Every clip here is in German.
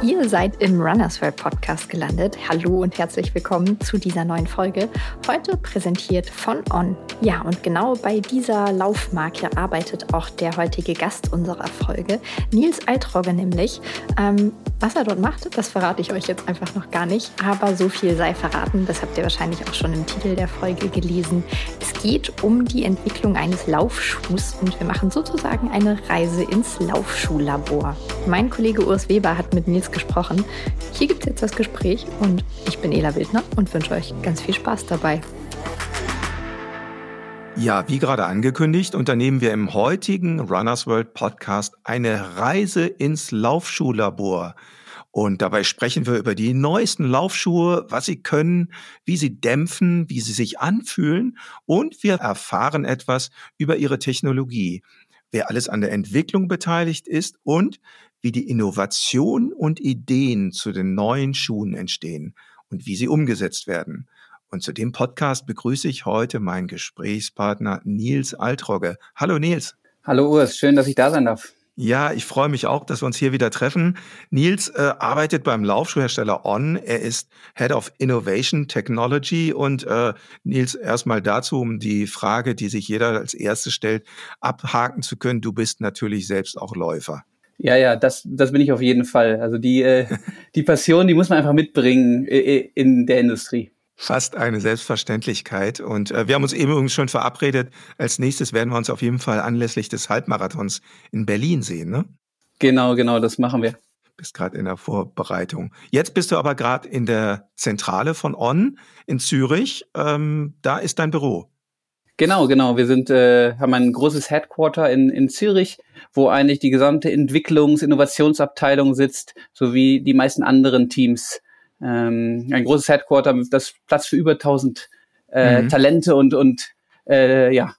Ihr seid im Runners World Podcast gelandet. Hallo und herzlich willkommen zu dieser neuen Folge. Heute präsentiert von On. Ja, und genau bei dieser Laufmarke arbeitet auch der heutige Gast unserer Folge, Nils Altrogge nämlich. Ähm, was er dort macht, das verrate ich euch jetzt einfach noch gar nicht, aber so viel sei verraten, das habt ihr wahrscheinlich auch schon im Titel der Folge gelesen. Es geht um die Entwicklung eines Laufschuhs und wir machen sozusagen eine Reise ins Laufschuhlabor. Mein Kollege Urs Weber hat mit Nils gesprochen. Hier gibt es jetzt das Gespräch und ich bin Ela Wildner und wünsche euch ganz viel Spaß dabei. Ja, wie gerade angekündigt, unternehmen wir im heutigen Runners World Podcast eine Reise ins Laufschuhlabor. Und dabei sprechen wir über die neuesten Laufschuhe, was sie können, wie sie dämpfen, wie sie sich anfühlen und wir erfahren etwas über ihre Technologie, wer alles an der Entwicklung beteiligt ist und wie die Innovation und Ideen zu den neuen Schuhen entstehen und wie sie umgesetzt werden. Und zu dem Podcast begrüße ich heute meinen Gesprächspartner Nils Altrogge. Hallo Nils. Hallo Urs, schön, dass ich da sein darf. Ja, ich freue mich auch, dass wir uns hier wieder treffen. Nils äh, arbeitet beim Laufschuhhersteller On. Er ist Head of Innovation Technology. Und äh, Nils, erstmal dazu, um die Frage, die sich jeder als erstes stellt, abhaken zu können. Du bist natürlich selbst auch Läufer. Ja, ja, das, das bin ich auf jeden Fall. Also die, äh, die Passion, die muss man einfach mitbringen äh, in der Industrie. Fast eine Selbstverständlichkeit. Und äh, wir haben uns eben übrigens schon verabredet. Als nächstes werden wir uns auf jeden Fall anlässlich des Halbmarathons in Berlin sehen, ne? Genau, genau, das machen wir. Bist gerade in der Vorbereitung. Jetzt bist du aber gerade in der Zentrale von On in Zürich. Ähm, da ist dein Büro. Genau, genau. Wir sind, äh, haben ein großes Headquarter in, in Zürich, wo eigentlich die gesamte Entwicklungs-, Innovationsabteilung sitzt, sowie die meisten anderen Teams ähm, ein großes Headquarter, das Platz für über 1000 äh, mhm. Talente und, und äh, ja,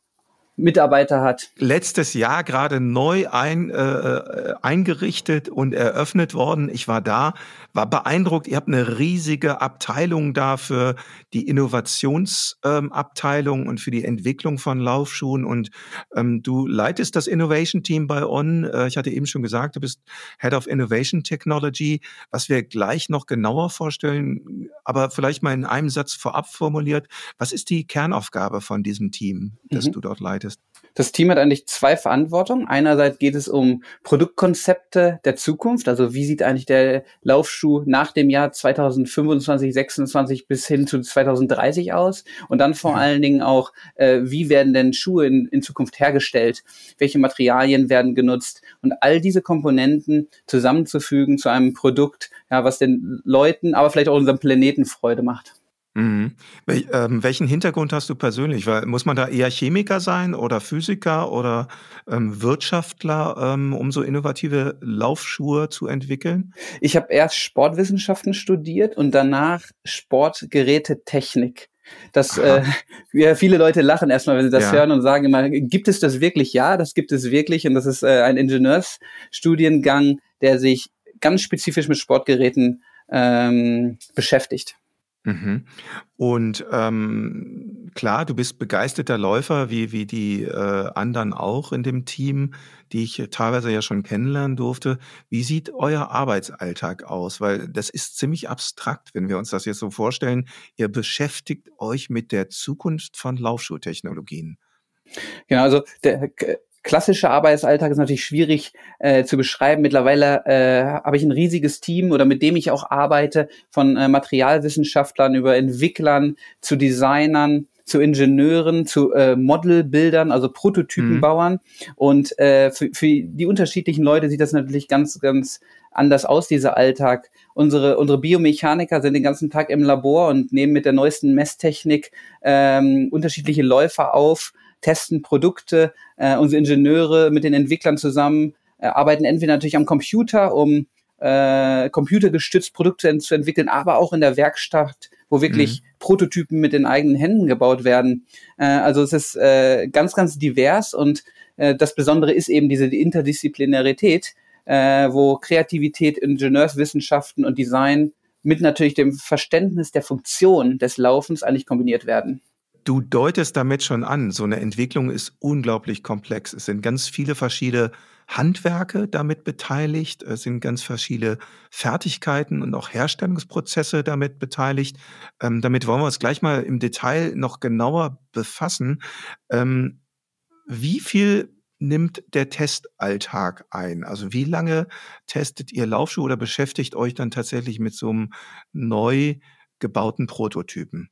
Mitarbeiter hat. Letztes Jahr gerade neu ein, äh, äh, eingerichtet und eröffnet worden. Ich war da, war beeindruckt. Ihr habt eine riesige Abteilung da für die Innovationsabteilung ähm, und für die Entwicklung von Laufschuhen. Und ähm, du leitest das Innovation Team bei On. Äh, ich hatte eben schon gesagt, du bist Head of Innovation Technology, was wir gleich noch genauer vorstellen. Aber vielleicht mal in einem Satz vorab formuliert. Was ist die Kernaufgabe von diesem Team, das mhm. du dort leitest? Das Team hat eigentlich zwei Verantwortungen. Einerseits geht es um Produktkonzepte der Zukunft, also wie sieht eigentlich der Laufschuh nach dem Jahr 2025, 26 bis hin zu 2030 aus? Und dann vor allen Dingen auch, äh, wie werden denn Schuhe in, in Zukunft hergestellt? Welche Materialien werden genutzt? Und all diese Komponenten zusammenzufügen zu einem Produkt, ja, was den Leuten, aber vielleicht auch unserem Planeten Freude macht. Mhm. Wel ähm, welchen Hintergrund hast du persönlich? Weil, muss man da eher Chemiker sein oder Physiker oder ähm, Wirtschaftler, ähm, um so innovative Laufschuhe zu entwickeln? Ich habe erst Sportwissenschaften studiert und danach Sportgerätetechnik. Das, äh, ja, viele Leute lachen erstmal, wenn sie das ja. hören und sagen immer, gibt es das wirklich? Ja, das gibt es wirklich. Und das ist äh, ein Ingenieursstudiengang, der sich ganz spezifisch mit Sportgeräten ähm, beschäftigt. Mhm. Und ähm, klar, du bist begeisterter Läufer, wie, wie die äh, anderen auch in dem Team, die ich teilweise ja schon kennenlernen durfte. Wie sieht euer Arbeitsalltag aus? Weil das ist ziemlich abstrakt, wenn wir uns das jetzt so vorstellen. Ihr beschäftigt euch mit der Zukunft von Laufschuhtechnologien. Genau, also der, klassische Arbeitsalltag ist natürlich schwierig äh, zu beschreiben. Mittlerweile äh, habe ich ein riesiges Team oder mit dem ich auch arbeite, von äh, Materialwissenschaftlern über Entwicklern zu Designern zu Ingenieuren, zu äh, Modelbildern, also Prototypenbauern. Mhm. Und äh, für, für die unterschiedlichen Leute sieht das natürlich ganz, ganz anders aus, dieser Alltag. Unsere, unsere Biomechaniker sind den ganzen Tag im Labor und nehmen mit der neuesten Messtechnik ähm, unterschiedliche Läufer auf, testen Produkte. Äh, unsere Ingenieure mit den Entwicklern zusammen äh, arbeiten entweder natürlich am Computer, um äh, computergestützt Produkte zu entwickeln, aber auch in der Werkstatt, wo wirklich mhm. Prototypen mit den eigenen Händen gebaut werden. Äh, also es ist äh, ganz, ganz divers und äh, das Besondere ist eben diese Interdisziplinarität, äh, wo Kreativität, Ingenieurswissenschaften und Design mit natürlich dem Verständnis der Funktion des Laufens eigentlich kombiniert werden. Du deutest damit schon an, so eine Entwicklung ist unglaublich komplex. Es sind ganz viele verschiedene Handwerke damit beteiligt, es sind ganz verschiedene Fertigkeiten und auch Herstellungsprozesse damit beteiligt. Ähm, damit wollen wir uns gleich mal im Detail noch genauer befassen. Ähm, wie viel nimmt der Testalltag ein? Also wie lange testet ihr Laufschuhe oder beschäftigt euch dann tatsächlich mit so einem neu gebauten Prototypen?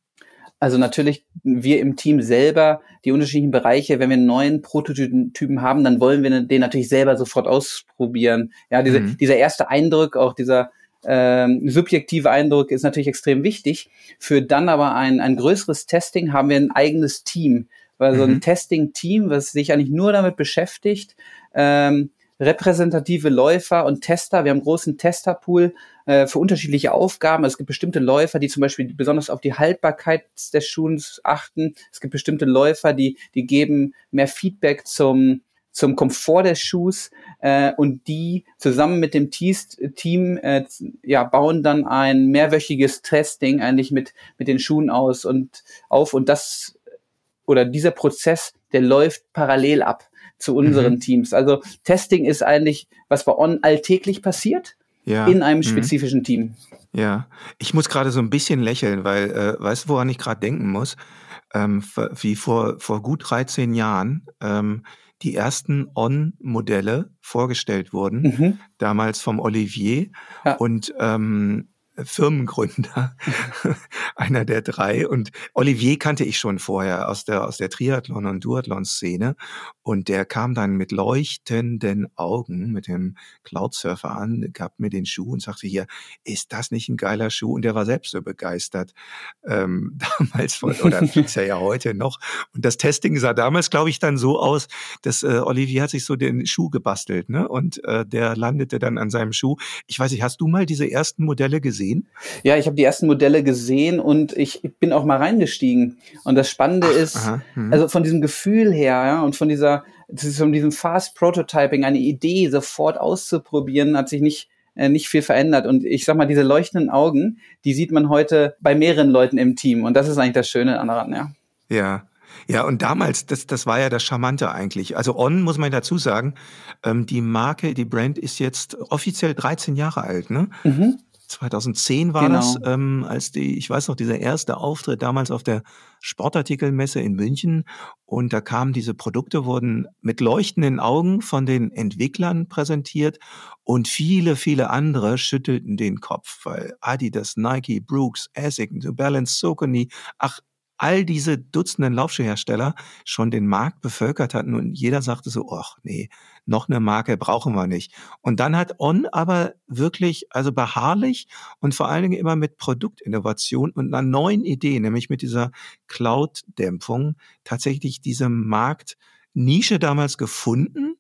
Also natürlich wir im Team selber die unterschiedlichen Bereiche, wenn wir einen neuen Prototypen haben, dann wollen wir den natürlich selber sofort ausprobieren. Ja, diese, mhm. dieser erste Eindruck, auch dieser ähm, subjektive Eindruck ist natürlich extrem wichtig. Für dann aber ein, ein größeres Testing haben wir ein eigenes Team, weil so ein mhm. Testing-Team, was sich eigentlich nur damit beschäftigt, ähm, repräsentative Läufer und Tester. Wir haben einen großen Testerpool äh, für unterschiedliche Aufgaben. Es gibt bestimmte Läufer, die zum Beispiel besonders auf die Haltbarkeit des Schuhs achten. Es gibt bestimmte Läufer, die, die geben mehr Feedback zum, zum Komfort des Schuhs äh, und die zusammen mit dem Team äh, ja, bauen dann ein mehrwöchiges Testing eigentlich mit, mit den Schuhen aus und auf und das oder dieser Prozess, der läuft parallel ab zu unseren mhm. Teams. Also Testing ist eigentlich, was bei On alltäglich passiert ja. in einem mhm. spezifischen mhm. Team. Ja, ich muss gerade so ein bisschen lächeln, weil, äh, weißt du, woran ich gerade denken muss? Ähm, wie vor, vor gut 13 Jahren ähm, die ersten On-Modelle vorgestellt wurden, mhm. damals vom Olivier. Ja. Und ähm, Firmengründer, einer der drei. Und Olivier kannte ich schon vorher aus der, aus der Triathlon- und Duathlon-Szene. Und der kam dann mit leuchtenden Augen mit dem Cloudsurfer an, gab mir den Schuh und sagte hier, ist das nicht ein geiler Schuh? Und der war selbst so begeistert. Ähm, damals von, oder ist er ja heute noch. Und das Testing sah damals, glaube ich, dann so aus, dass äh, Olivier hat sich so den Schuh gebastelt, ne? Und äh, der landete dann an seinem Schuh. Ich weiß nicht, hast du mal diese ersten Modelle gesehen? Gesehen? Ja, ich habe die ersten Modelle gesehen und ich bin auch mal reingestiegen. Und das Spannende Ach, ist, hm. also von diesem Gefühl her ja, und von dieser, von diesem Fast Prototyping, eine Idee sofort auszuprobieren, hat sich nicht äh, nicht viel verändert. Und ich sag mal, diese leuchtenden Augen, die sieht man heute bei mehreren Leuten im Team. Und das ist eigentlich das Schöne daran, ja. Ja. Ja, und damals, das, das war ja das Charmante eigentlich. Also On, muss man dazu sagen, ähm, die Marke, die Brand ist jetzt offiziell 13 Jahre alt, ne? Mhm. 2010 war genau. das, ähm, als die, ich weiß noch, dieser erste Auftritt damals auf der Sportartikelmesse in München. Und da kamen diese Produkte, wurden mit leuchtenden Augen von den Entwicklern präsentiert und viele, viele andere schüttelten den Kopf, weil Adidas, Nike, Brooks, Asics, New Balance, Saucony, ach, all diese Dutzenden Laufschuhhersteller schon den Markt bevölkert hatten und jeder sagte so, ach nee, noch eine Marke brauchen wir nicht. Und dann hat On aber wirklich, also beharrlich und vor allen Dingen immer mit Produktinnovation und einer neuen Idee, nämlich mit dieser Cloud-Dämpfung, tatsächlich diese Marktnische damals gefunden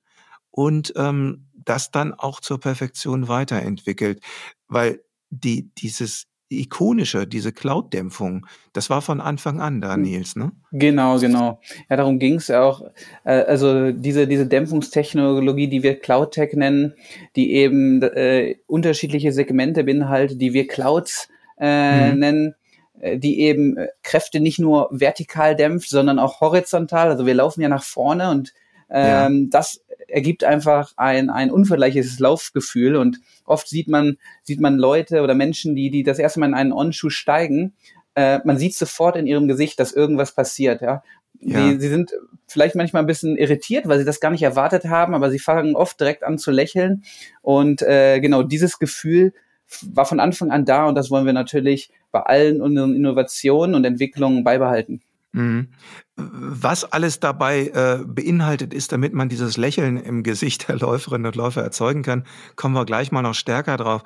und ähm, das dann auch zur Perfektion weiterentwickelt. Weil die, dieses ikonische, diese Cloud-Dämpfung, das war von Anfang an da, hm. Nils, ne? Genau, genau. Ja, darum ging es auch. Äh, also diese, diese Dämpfungstechnologie, die wir Cloud-Tech nennen, die eben äh, unterschiedliche Segmente beinhaltet, die wir Clouds äh, mhm. nennen, äh, die eben äh, Kräfte nicht nur vertikal dämpft, sondern auch horizontal. Also wir laufen ja nach vorne und ähm, ja. das ergibt einfach ein, ein unvergleichliches Laufgefühl und oft sieht man, sieht man Leute oder Menschen, die, die das erste Mal in einen On-Schuh steigen, äh, man sieht sofort in ihrem Gesicht, dass irgendwas passiert, ja. ja. Sie, sie sind vielleicht manchmal ein bisschen irritiert, weil sie das gar nicht erwartet haben, aber sie fangen oft direkt an zu lächeln. Und äh, genau dieses Gefühl war von Anfang an da und das wollen wir natürlich bei allen unseren Innovationen und Entwicklungen beibehalten. Mhm. Was alles dabei äh, beinhaltet ist, damit man dieses Lächeln im Gesicht der Läuferinnen und Läufer erzeugen kann, kommen wir gleich mal noch stärker drauf.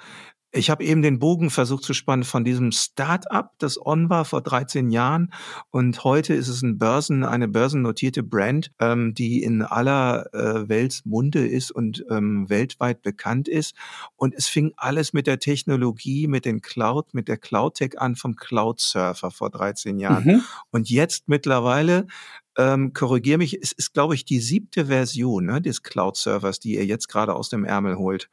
Ich habe eben den Bogen versucht zu spannen von diesem Start-up, das On war vor 13 Jahren und heute ist es ein Börsen, eine börsennotierte Brand, ähm, die in aller äh, Welt Munde ist und ähm, weltweit bekannt ist. Und es fing alles mit der Technologie, mit den Cloud, mit der Cloud-Tech an vom Cloud-Surfer vor 13 Jahren. Mhm. Und jetzt mittlerweile ähm, korrigiere mich, es ist, glaube ich, die siebte Version ne, des Cloud-Servers, die ihr jetzt gerade aus dem Ärmel holt.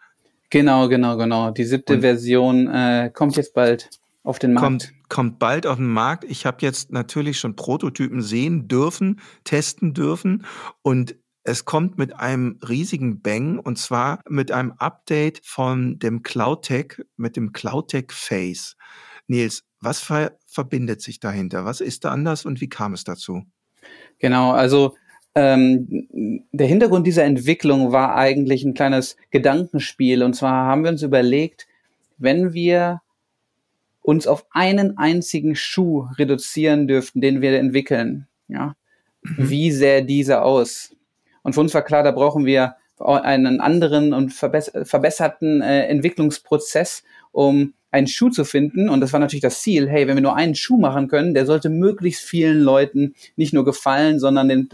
Genau, genau, genau. Die siebte und Version äh, kommt jetzt bald auf den Markt. Kommt, kommt bald auf den Markt. Ich habe jetzt natürlich schon Prototypen sehen dürfen, testen dürfen und es kommt mit einem riesigen Bang und zwar mit einem Update von dem CloudTech, mit dem CloudTech Face. Nils, was ver verbindet sich dahinter? Was ist da anders und wie kam es dazu? Genau, also ähm, der Hintergrund dieser Entwicklung war eigentlich ein kleines Gedankenspiel. Und zwar haben wir uns überlegt, wenn wir uns auf einen einzigen Schuh reduzieren dürften, den wir entwickeln, ja, mhm. wie sähe dieser aus? Und für uns war klar, da brauchen wir einen anderen und verbesserten äh, Entwicklungsprozess, um einen Schuh zu finden. Und das war natürlich das Ziel. Hey, wenn wir nur einen Schuh machen können, der sollte möglichst vielen Leuten nicht nur gefallen, sondern den,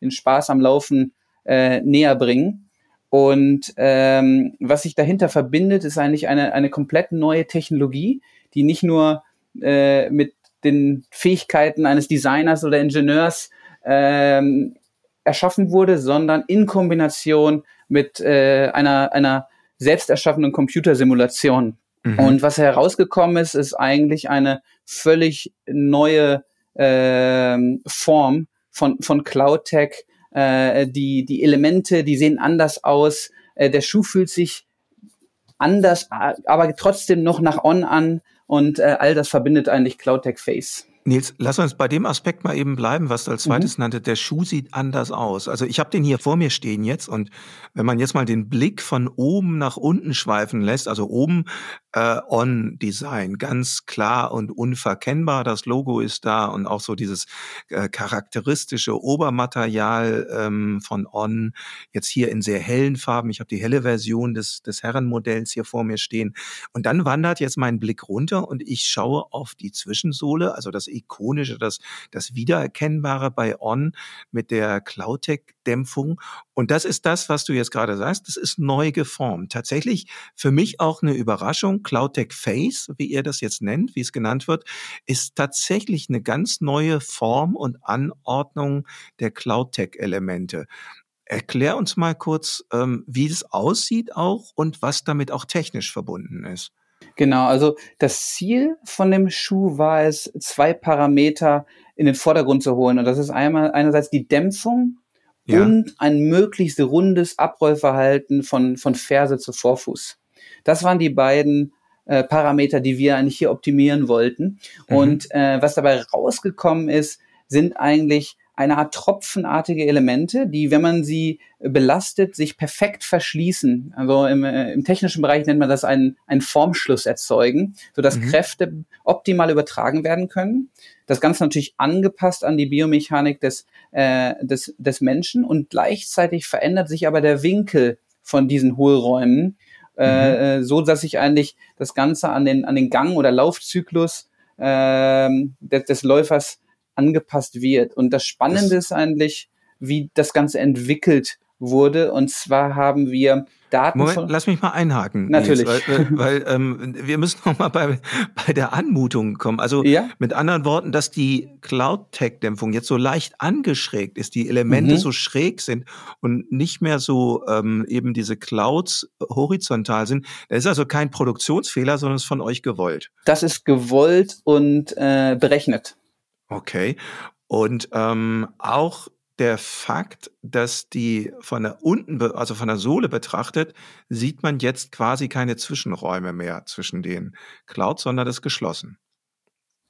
den Spaß am Laufen äh, näher bringen. Und ähm, was sich dahinter verbindet, ist eigentlich eine, eine komplett neue Technologie, die nicht nur äh, mit den Fähigkeiten eines Designers oder Ingenieurs ähm, erschaffen wurde, sondern in Kombination mit äh, einer, einer selbst erschaffenen Computersimulation. Mhm. Und was herausgekommen ist, ist eigentlich eine völlig neue äh, Form von, von Cloud Tech. Äh, die, die Elemente, die sehen anders aus. Äh, der Schuh fühlt sich anders, aber trotzdem noch nach On an. Und äh, all das verbindet eigentlich Cloud Tech Face. Nils, lass uns bei dem Aspekt mal eben bleiben, was du als zweites mhm. nannte. Der Schuh sieht anders aus. Also ich habe den hier vor mir stehen jetzt und wenn man jetzt mal den Blick von oben nach unten schweifen lässt, also oben äh, On-Design, ganz klar und unverkennbar. Das Logo ist da und auch so dieses äh, charakteristische Obermaterial ähm, von On, jetzt hier in sehr hellen Farben. Ich habe die helle Version des, des Herrenmodells hier vor mir stehen. Und dann wandert jetzt mein Blick runter und ich schaue auf die Zwischensohle, also das ikonische, das, das Wiedererkennbare bei On mit der Cloudtech-Dämpfung. Und das ist das, was du jetzt gerade sagst. Das ist neu geformt. Tatsächlich für mich auch eine Überraschung. CloudTech Face, wie ihr das jetzt nennt, wie es genannt wird, ist tatsächlich eine ganz neue Form und Anordnung der CloudTech-Elemente. Erklär uns mal kurz, ähm, wie es aussieht auch und was damit auch technisch verbunden ist. Genau, also das Ziel von dem Schuh war es, zwei Parameter in den Vordergrund zu holen. Und das ist einmal einerseits die Dämpfung ja. und ein möglichst rundes Abrollverhalten von, von Ferse zu Vorfuß. Das waren die beiden äh, Parameter, die wir eigentlich hier optimieren wollten. Mhm. Und äh, was dabei rausgekommen ist, sind eigentlich eine Art tropfenartige Elemente, die, wenn man sie belastet, sich perfekt verschließen. Also im, äh, im technischen Bereich nennt man das einen, einen Formschluss erzeugen, sodass mhm. Kräfte optimal übertragen werden können. Das Ganze natürlich angepasst an die Biomechanik des, äh, des, des Menschen und gleichzeitig verändert sich aber der Winkel von diesen Hohlräumen, äh, mhm. äh, so dass sich eigentlich das Ganze an den, an den Gang oder Laufzyklus äh, des, des Läufers angepasst wird. Und das Spannende das ist eigentlich, wie das Ganze entwickelt wurde. Und zwar haben wir Daten. Moment, von lass mich mal einhaken. Natürlich. Nils, weil, weil ähm, wir müssen noch mal bei, bei der Anmutung kommen. Also ja? mit anderen Worten, dass die Cloud-Tech-Dämpfung jetzt so leicht angeschrägt ist, die Elemente mhm. so schräg sind und nicht mehr so ähm, eben diese Clouds horizontal sind. Das ist also kein Produktionsfehler, sondern ist von euch gewollt. Das ist gewollt und äh, berechnet. Okay. Und ähm, auch der Fakt, dass die von der unten, also von der Sohle betrachtet, sieht man jetzt quasi keine Zwischenräume mehr zwischen den Clouds, sondern das ist geschlossen.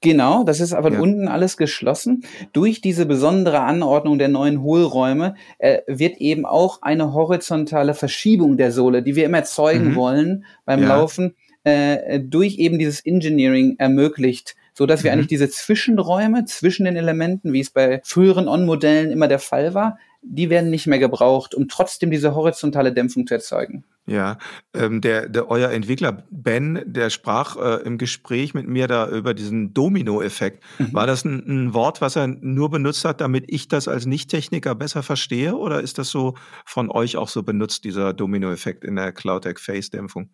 Genau, das ist aber ja. unten alles geschlossen. Durch diese besondere Anordnung der neuen Hohlräume äh, wird eben auch eine horizontale Verschiebung der Sohle, die wir immer erzeugen mhm. wollen beim ja. Laufen, äh, durch eben dieses Engineering ermöglicht so dass wir mhm. eigentlich diese Zwischenräume zwischen den Elementen, wie es bei früheren On-Modellen immer der Fall war, die werden nicht mehr gebraucht, um trotzdem diese horizontale Dämpfung zu erzeugen. Ja, ähm, der, der euer Entwickler Ben, der sprach äh, im Gespräch mit mir da über diesen Domino-Effekt. Mhm. War das ein, ein, Wort, was er nur benutzt hat, damit ich das als Nicht-Techniker besser verstehe? Oder ist das so von euch auch so benutzt, dieser Domino-Effekt in der CloudTech-Face-Dämpfung?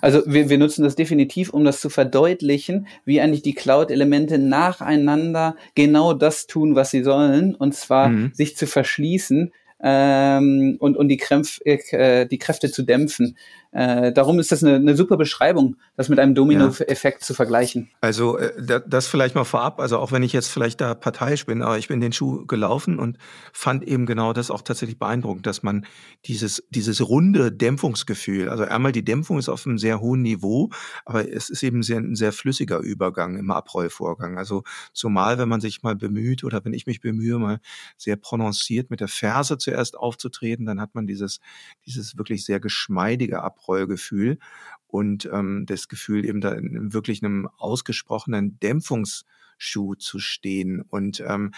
Also wir, wir nutzen das definitiv, um das zu verdeutlichen, wie eigentlich die Cloud-Elemente nacheinander genau das tun, was sie sollen, und zwar mhm. sich zu verschließen ähm, und, und die, Krämpf, äh, die Kräfte zu dämpfen. Äh, darum ist das eine, eine super Beschreibung, das mit einem Domino-Effekt ja. zu vergleichen. Also äh, das vielleicht mal vorab, also auch wenn ich jetzt vielleicht da parteiisch bin, aber ich bin den Schuh gelaufen und fand eben genau das auch tatsächlich beeindruckend, dass man dieses, dieses runde Dämpfungsgefühl, also einmal die Dämpfung ist auf einem sehr hohen Niveau, aber es ist eben sehr, ein sehr flüssiger Übergang im Abrollvorgang. Also zumal, wenn man sich mal bemüht oder wenn ich mich bemühe, mal sehr prononciert mit der Ferse zuerst aufzutreten, dann hat man dieses, dieses wirklich sehr geschmeidige Abroll Abrollgefühl und ähm, das Gefühl eben da in wirklich einem ausgesprochenen Dämpfungsschuh zu stehen. Und ähm,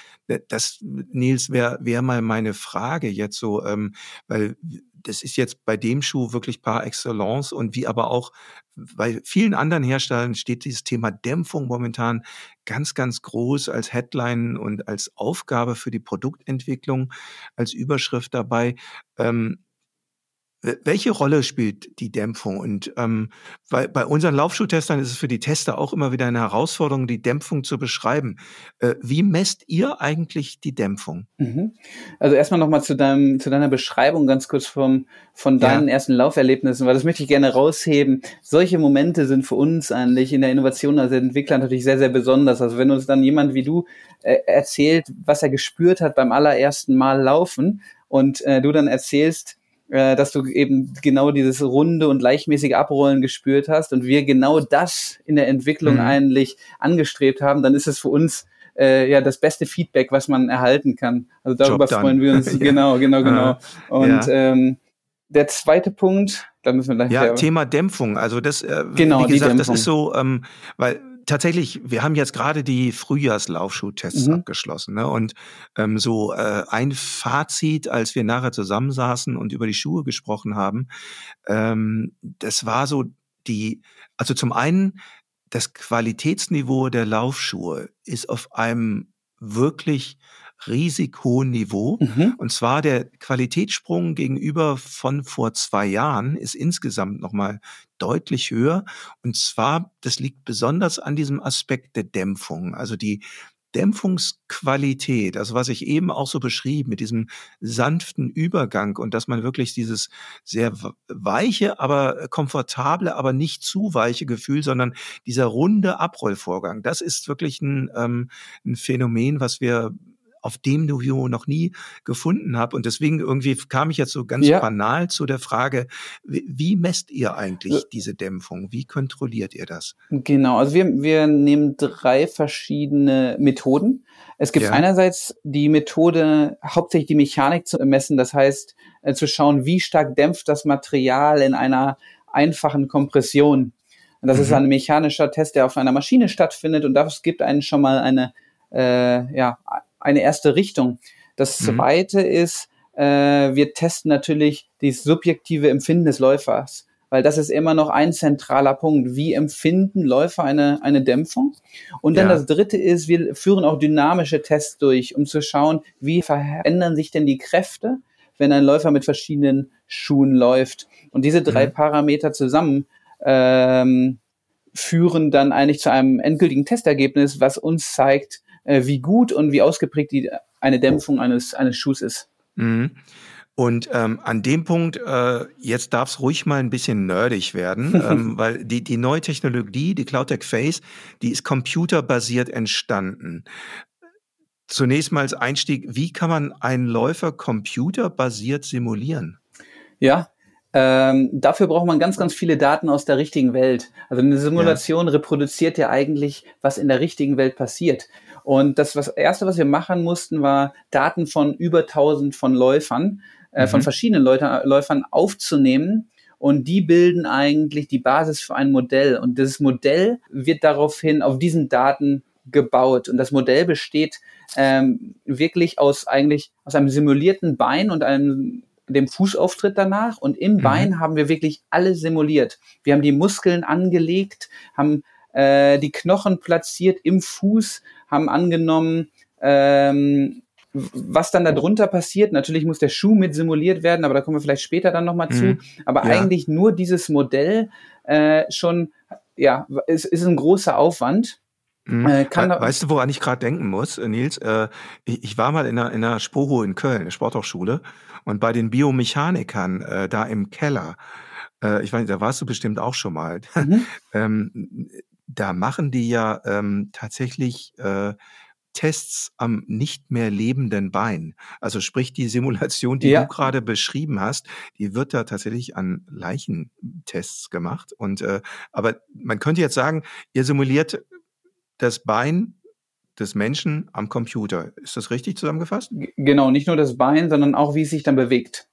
das, Nils, wäre wär mal meine Frage jetzt so, ähm, weil das ist jetzt bei dem Schuh wirklich par excellence und wie aber auch bei vielen anderen Herstellern steht dieses Thema Dämpfung momentan ganz, ganz groß als Headline und als Aufgabe für die Produktentwicklung, als Überschrift dabei. Ähm, welche Rolle spielt die Dämpfung? Und ähm, bei, bei unseren Laufschuhtestern ist es für die Tester auch immer wieder eine Herausforderung, die Dämpfung zu beschreiben. Äh, wie messt ihr eigentlich die Dämpfung? Mhm. Also erstmal nochmal zu, deinem, zu deiner Beschreibung ganz kurz vom, von deinen ja. ersten Lauferlebnissen, weil das möchte ich gerne rausheben. Solche Momente sind für uns eigentlich in der Innovation als Entwickler natürlich sehr, sehr besonders. Also wenn uns dann jemand wie du äh, erzählt, was er gespürt hat beim allerersten Mal laufen und äh, du dann erzählst, äh, dass du eben genau dieses runde und gleichmäßige Abrollen gespürt hast und wir genau das in der Entwicklung mhm. eigentlich angestrebt haben, dann ist es für uns äh, ja das beste Feedback, was man erhalten kann. Also darüber freuen wir uns. Genau, genau, genau. Und ja. ähm, der zweite Punkt, da müssen wir gleich. Ja, Thema Dämpfung. Also das, äh, genau, wie gesagt, das ist so, ähm, weil tatsächlich, wir haben jetzt gerade die Frühjahrslaufschuhtests mhm. abgeschlossen. Ne? Und ähm, so äh, ein Fazit, als wir nachher zusammensaßen und über die Schuhe gesprochen haben, ähm, das war so die, also zum einen, das Qualitätsniveau der Laufschuhe ist auf einem wirklich riesig hohen Niveau. Mhm. Und zwar der Qualitätssprung gegenüber von vor zwei Jahren ist insgesamt nochmal deutlich höher. Und zwar, das liegt besonders an diesem Aspekt der Dämpfung. Also die Dämpfungsqualität, also was ich eben auch so beschrieben, mit diesem sanften Übergang und dass man wirklich dieses sehr weiche, aber komfortable, aber nicht zu weiche Gefühl, sondern dieser runde Abrollvorgang, das ist wirklich ein, ähm, ein Phänomen, was wir auf dem Niveau noch nie gefunden habe. Und deswegen irgendwie kam ich jetzt so ganz ja. banal zu der Frage, wie, wie messt ihr eigentlich diese Dämpfung? Wie kontrolliert ihr das? Genau, also wir, wir nehmen drei verschiedene Methoden. Es gibt ja. einerseits die Methode, hauptsächlich die Mechanik zu messen, das heißt äh, zu schauen, wie stark dämpft das Material in einer einfachen Kompression. Und das mhm. ist ein mechanischer Test, der auf einer Maschine stattfindet und das gibt einen schon mal eine äh, ja, eine erste Richtung. Das mhm. zweite ist, äh, wir testen natürlich die subjektive Empfinden des Läufers, weil das ist immer noch ein zentraler Punkt. Wie empfinden Läufer eine, eine Dämpfung? Und dann ja. das dritte ist, wir führen auch dynamische Tests durch, um zu schauen, wie verändern sich denn die Kräfte, wenn ein Läufer mit verschiedenen Schuhen läuft. Und diese drei mhm. Parameter zusammen ähm, führen dann eigentlich zu einem endgültigen Testergebnis, was uns zeigt, äh, wie gut und wie ausgeprägt die, eine Dämpfung eines, eines Schuhs ist. Mhm. Und ähm, an dem Punkt, äh, jetzt darf es ruhig mal ein bisschen nerdig werden, ähm, weil die, die neue Technologie, die CloudTech Face, die ist computerbasiert entstanden. Zunächst mal als Einstieg, wie kann man einen Läufer computerbasiert simulieren? Ja, ähm, dafür braucht man ganz, ganz viele Daten aus der richtigen Welt. Also eine Simulation ja. reproduziert ja eigentlich, was in der richtigen Welt passiert. Und das was, erste, was wir machen mussten, war Daten von über 1000 von Läufern, äh, mhm. von verschiedenen Leute, Läufern aufzunehmen. Und die bilden eigentlich die Basis für ein Modell. Und dieses Modell wird daraufhin auf diesen Daten gebaut. Und das Modell besteht ähm, wirklich aus eigentlich aus einem simulierten Bein und einem dem Fußauftritt danach. Und im mhm. Bein haben wir wirklich alles simuliert. Wir haben die Muskeln angelegt, haben äh, die Knochen platziert im Fuß, haben angenommen, ähm, was dann darunter passiert. Natürlich muss der Schuh mit simuliert werden, aber da kommen wir vielleicht später dann nochmal zu. Mhm. Aber ja. eigentlich nur dieses Modell äh, schon, ja, ist, ist ein großer Aufwand. Mhm. Äh, weißt du, woran ich gerade denken muss, äh, Nils? Äh, ich, ich, war mal in einer, in einer Spoho in Köln, eine Sporthochschule, und bei den Biomechanikern da im Keller, ich weiß, da warst du bestimmt auch schon mal. Mhm. ähm, da machen die ja ähm, tatsächlich äh, Tests am nicht mehr lebenden Bein. Also sprich die Simulation, die ja. du gerade beschrieben hast, die wird da tatsächlich an Leichentests gemacht. Und äh, aber man könnte jetzt sagen, ihr simuliert das Bein des Menschen am Computer. Ist das richtig zusammengefasst? Genau, nicht nur das Bein, sondern auch, wie es sich dann bewegt.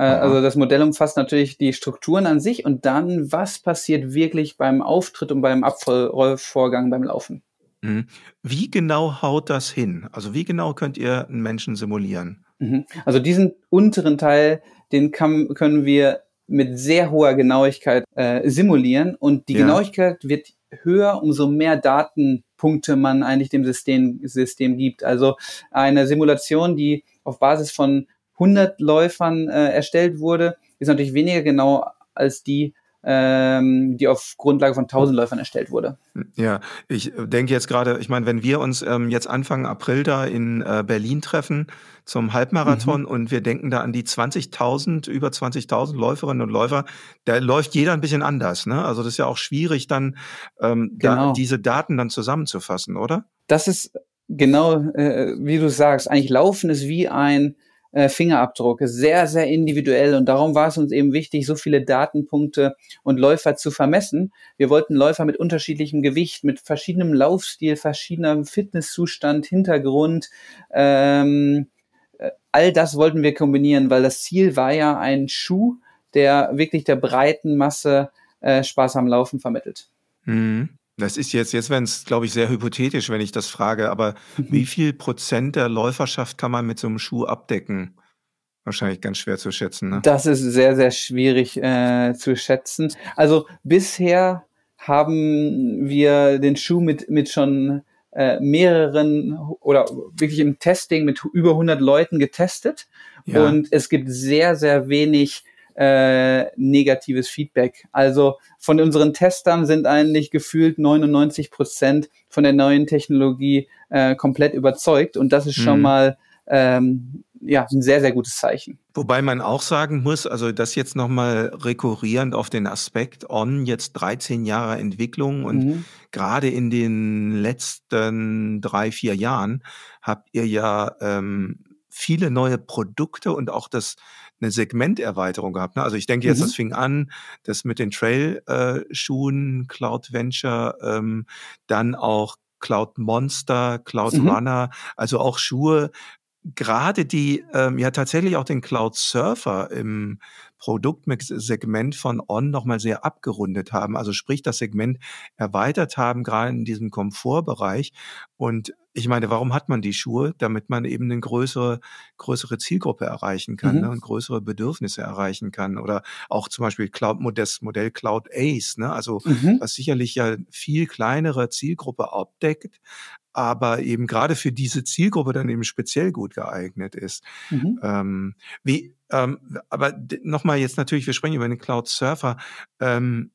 Äh, also das Modell umfasst natürlich die Strukturen an sich und dann, was passiert wirklich beim Auftritt und beim Abrollvorgang beim Laufen. Mhm. Wie genau haut das hin? Also wie genau könnt ihr einen Menschen simulieren? Mhm. Also diesen unteren Teil, den kann, können wir mit sehr hoher Genauigkeit äh, simulieren und die ja. Genauigkeit wird höher, umso mehr Datenpunkte man eigentlich dem System, System gibt. Also eine Simulation, die auf Basis von 100 Läufern äh, erstellt wurde, ist natürlich weniger genau als die, ähm, die auf Grundlage von 1000 Läufern erstellt wurde. Ja, ich denke jetzt gerade, ich meine, wenn wir uns ähm, jetzt Anfang April da in äh, Berlin treffen zum Halbmarathon mhm. und wir denken da an die 20.000, über 20.000 Läuferinnen und Läufer, da läuft jeder ein bisschen anders. Ne? Also das ist ja auch schwierig, dann ähm, genau. da, diese Daten dann zusammenzufassen, oder? Das ist genau, äh, wie du sagst, eigentlich Laufen ist wie ein äh, Fingerabdruck, sehr, sehr individuell und darum war es uns eben wichtig, so viele Datenpunkte und Läufer zu vermessen. Wir wollten Läufer mit unterschiedlichem Gewicht, mit verschiedenem Laufstil, verschiedenem Fitnesszustand, Hintergrund, ähm, äh, all das wollten wir kombinieren, weil das Ziel war ja ein Schuh, der wirklich der breiten Masse äh, Spaß am Laufen vermittelt. Mhm. Das ist jetzt, jetzt wäre es, glaube ich, sehr hypothetisch, wenn ich das frage, aber mhm. wie viel Prozent der Läuferschaft kann man mit so einem Schuh abdecken? Wahrscheinlich ganz schwer zu schätzen. Ne? Das ist sehr, sehr schwierig äh, zu schätzen. Also bisher haben wir den Schuh mit, mit schon äh, mehreren oder wirklich im Testing mit über 100 Leuten getestet. Ja. Und es gibt sehr, sehr wenig äh, negatives Feedback. Also von unseren Testern sind eigentlich gefühlt 99 Prozent von der neuen Technologie äh, komplett überzeugt und das ist schon mhm. mal ähm, ja, ein sehr, sehr gutes Zeichen. Wobei man auch sagen muss, also das jetzt nochmal rekurrierend auf den Aspekt On, jetzt 13 Jahre Entwicklung und mhm. gerade in den letzten drei, vier Jahren habt ihr ja ähm, viele neue Produkte und auch das eine Segmenterweiterung gehabt. Ne? Also ich denke jetzt, mhm. das fing an, das mit den Trail-Schuhen, äh, Cloud Venture, ähm, dann auch Cloud Monster, Cloud mhm. Runner, also auch Schuhe, gerade die ähm, ja tatsächlich auch den Cloud Surfer im Produktsegment von On nochmal sehr abgerundet haben. Also sprich, das Segment erweitert haben, gerade in diesem Komfortbereich. Und ich meine, warum hat man die Schuhe? Damit man eben eine größere, größere Zielgruppe erreichen kann mhm. ne, und größere Bedürfnisse erreichen kann. Oder auch zum Beispiel Cloud, das Modell Cloud Ace, ne? also mhm. was sicherlich ja viel kleinere Zielgruppe abdeckt, aber eben gerade für diese Zielgruppe dann eben speziell gut geeignet ist. Mhm. Ähm, wie, ähm, aber nochmal jetzt natürlich, wir sprechen über den Cloud Surfer. Ähm,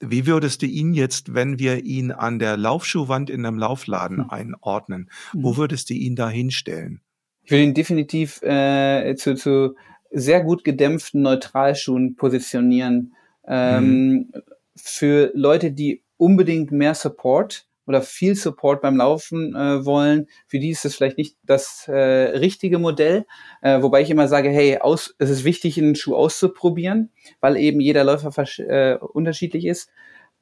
wie würdest du ihn jetzt, wenn wir ihn an der Laufschuhwand in einem Laufladen mhm. einordnen, wo mhm. würdest du ihn da hinstellen? Ich würde ihn definitiv äh, zu, zu sehr gut gedämpften Neutralschuhen positionieren. Ähm, mhm. Für Leute, die unbedingt mehr Support oder viel Support beim Laufen äh, wollen, für die ist es vielleicht nicht das äh, richtige Modell. Äh, wobei ich immer sage, hey, aus, es ist wichtig, einen Schuh auszuprobieren, weil eben jeder Läufer äh, unterschiedlich ist.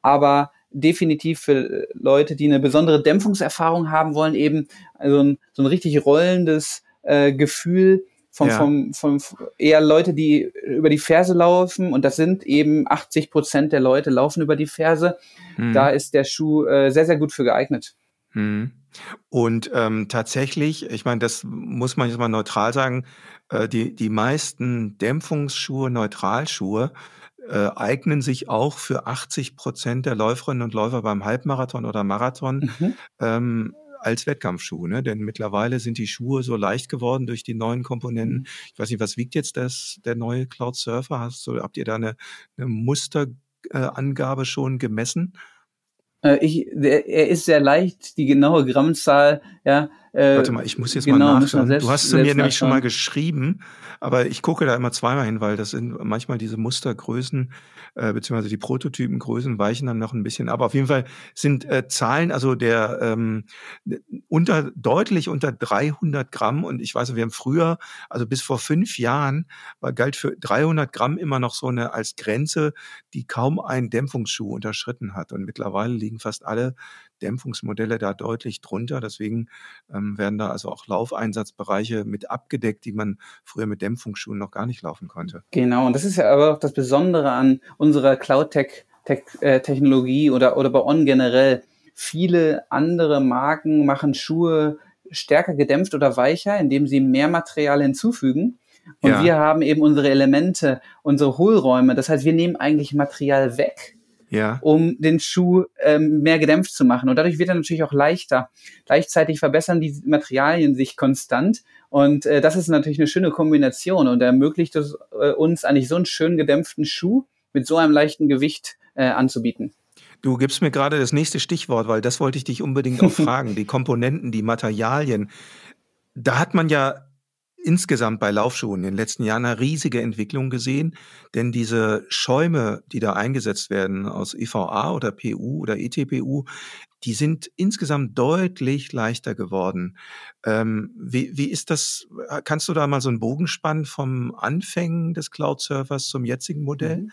Aber definitiv für Leute, die eine besondere Dämpfungserfahrung haben wollen, eben also ein, so ein richtig rollendes äh, Gefühl, vom, ja. vom, vom, eher Leute, die über die Ferse laufen und das sind eben 80 Prozent der Leute laufen über die Ferse. Mhm. Da ist der Schuh äh, sehr, sehr gut für geeignet. Mhm. Und ähm, tatsächlich, ich meine, das muss man jetzt mal neutral sagen, äh, die, die meisten Dämpfungsschuhe, Neutralschuhe, äh, eignen sich auch für 80 Prozent der Läuferinnen und Läufer beim Halbmarathon oder Marathon. Mhm. Ähm, als Wettkampfschuh, ne? Denn mittlerweile sind die Schuhe so leicht geworden durch die neuen Komponenten. Mhm. Ich weiß nicht, was wiegt jetzt das, der neue Cloud Surfer? Hast du, habt ihr da eine, eine Musterangabe äh, schon gemessen? Äh, ich, der, er ist sehr leicht, die genaue Grammzahl, ja, Äh, Warte mal, ich muss jetzt genau, mal nachschauen. Selbst, du hast zu mir nämlich schon mal geschrieben, aber ich gucke da immer zweimal hin, weil das sind manchmal diese Mustergrößen äh, beziehungsweise die Prototypengrößen weichen dann noch ein bisschen ab. Auf jeden Fall sind äh, Zahlen, also der ähm, unter deutlich unter 300 Gramm und ich weiß, wir haben früher, also bis vor fünf Jahren, war galt für 300 Gramm immer noch so eine als Grenze, die kaum ein Dämpfungsschuh unterschritten hat und mittlerweile liegen fast alle Dämpfungsmodelle da deutlich drunter. Deswegen ähm, werden da also auch Laufeinsatzbereiche mit abgedeckt, die man früher mit Dämpfungsschuhen noch gar nicht laufen konnte. Genau, und das ist ja aber auch das Besondere an unserer Cloud-Tech-Technologie oder, oder bei On generell. Viele andere Marken machen Schuhe stärker gedämpft oder weicher, indem sie mehr Material hinzufügen. Und ja. wir haben eben unsere Elemente, unsere Hohlräume. Das heißt, wir nehmen eigentlich Material weg ja. um den Schuh ähm, mehr gedämpft zu machen. Und dadurch wird er natürlich auch leichter. Gleichzeitig verbessern die Materialien sich konstant. Und äh, das ist natürlich eine schöne Kombination und ermöglicht es äh, uns eigentlich so einen schön gedämpften Schuh mit so einem leichten Gewicht äh, anzubieten. Du gibst mir gerade das nächste Stichwort, weil das wollte ich dich unbedingt auch fragen. Die Komponenten, die Materialien. Da hat man ja insgesamt bei Laufschuhen in den letzten Jahren eine riesige Entwicklung gesehen, denn diese Schäume, die da eingesetzt werden aus EVA oder PU oder ETPU, die sind insgesamt deutlich leichter geworden. Ähm, wie, wie ist das? Kannst du da mal so einen Bogen spannen vom Anfängen des Cloud-Servers zum jetzigen Modell? Mhm.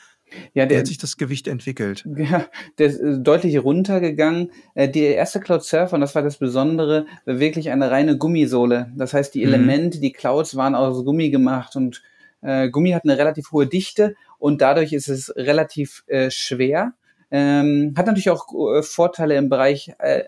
Ja, der, Wie hat sich das Gewicht entwickelt? Ja, der ist äh, deutlich runtergegangen. Äh, der erste Cloud Surfer, und das war das Besondere, war wirklich eine reine Gummisohle. Das heißt, die mhm. Elemente, die Clouds waren aus Gummi gemacht und äh, Gummi hat eine relativ hohe Dichte und dadurch ist es relativ äh, schwer. Ähm, hat natürlich auch äh, Vorteile im Bereich äh,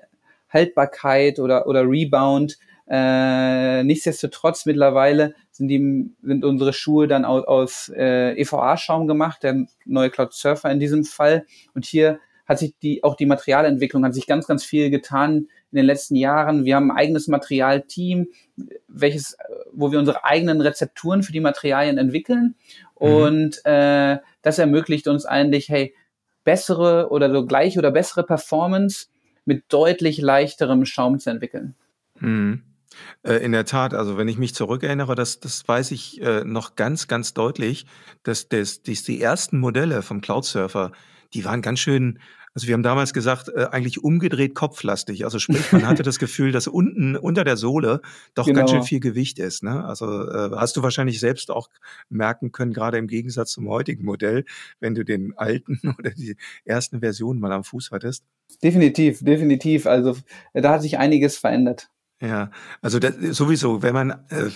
Haltbarkeit oder, oder Rebound. Äh, nichtsdestotrotz mittlerweile sind, die, sind unsere Schuhe dann aus, aus äh, EVA-Schaum gemacht, der neue Cloud Surfer in diesem Fall. Und hier hat sich die, auch die Materialentwicklung, hat sich ganz, ganz viel getan in den letzten Jahren. Wir haben ein eigenes Materialteam, welches, wo wir unsere eigenen Rezepturen für die Materialien entwickeln. Mhm. Und äh, das ermöglicht uns eigentlich, hey, bessere oder so gleiche oder bessere Performance mit deutlich leichterem Schaum zu entwickeln. Mhm. Äh, in der Tat, also wenn ich mich zurückerinnere, das, das weiß ich äh, noch ganz, ganz deutlich, dass, dass, dass die ersten Modelle vom Cloud Surfer, die waren ganz schön, also wir haben damals gesagt, äh, eigentlich umgedreht kopflastig. Also sprich, man hatte das Gefühl, dass unten unter der Sohle doch genau. ganz schön viel Gewicht ist. Ne? Also äh, hast du wahrscheinlich selbst auch merken können, gerade im Gegensatz zum heutigen Modell, wenn du den alten oder die ersten Versionen mal am Fuß hattest. Definitiv, definitiv. Also da hat sich einiges verändert. Ja, also das, sowieso, wenn man äh,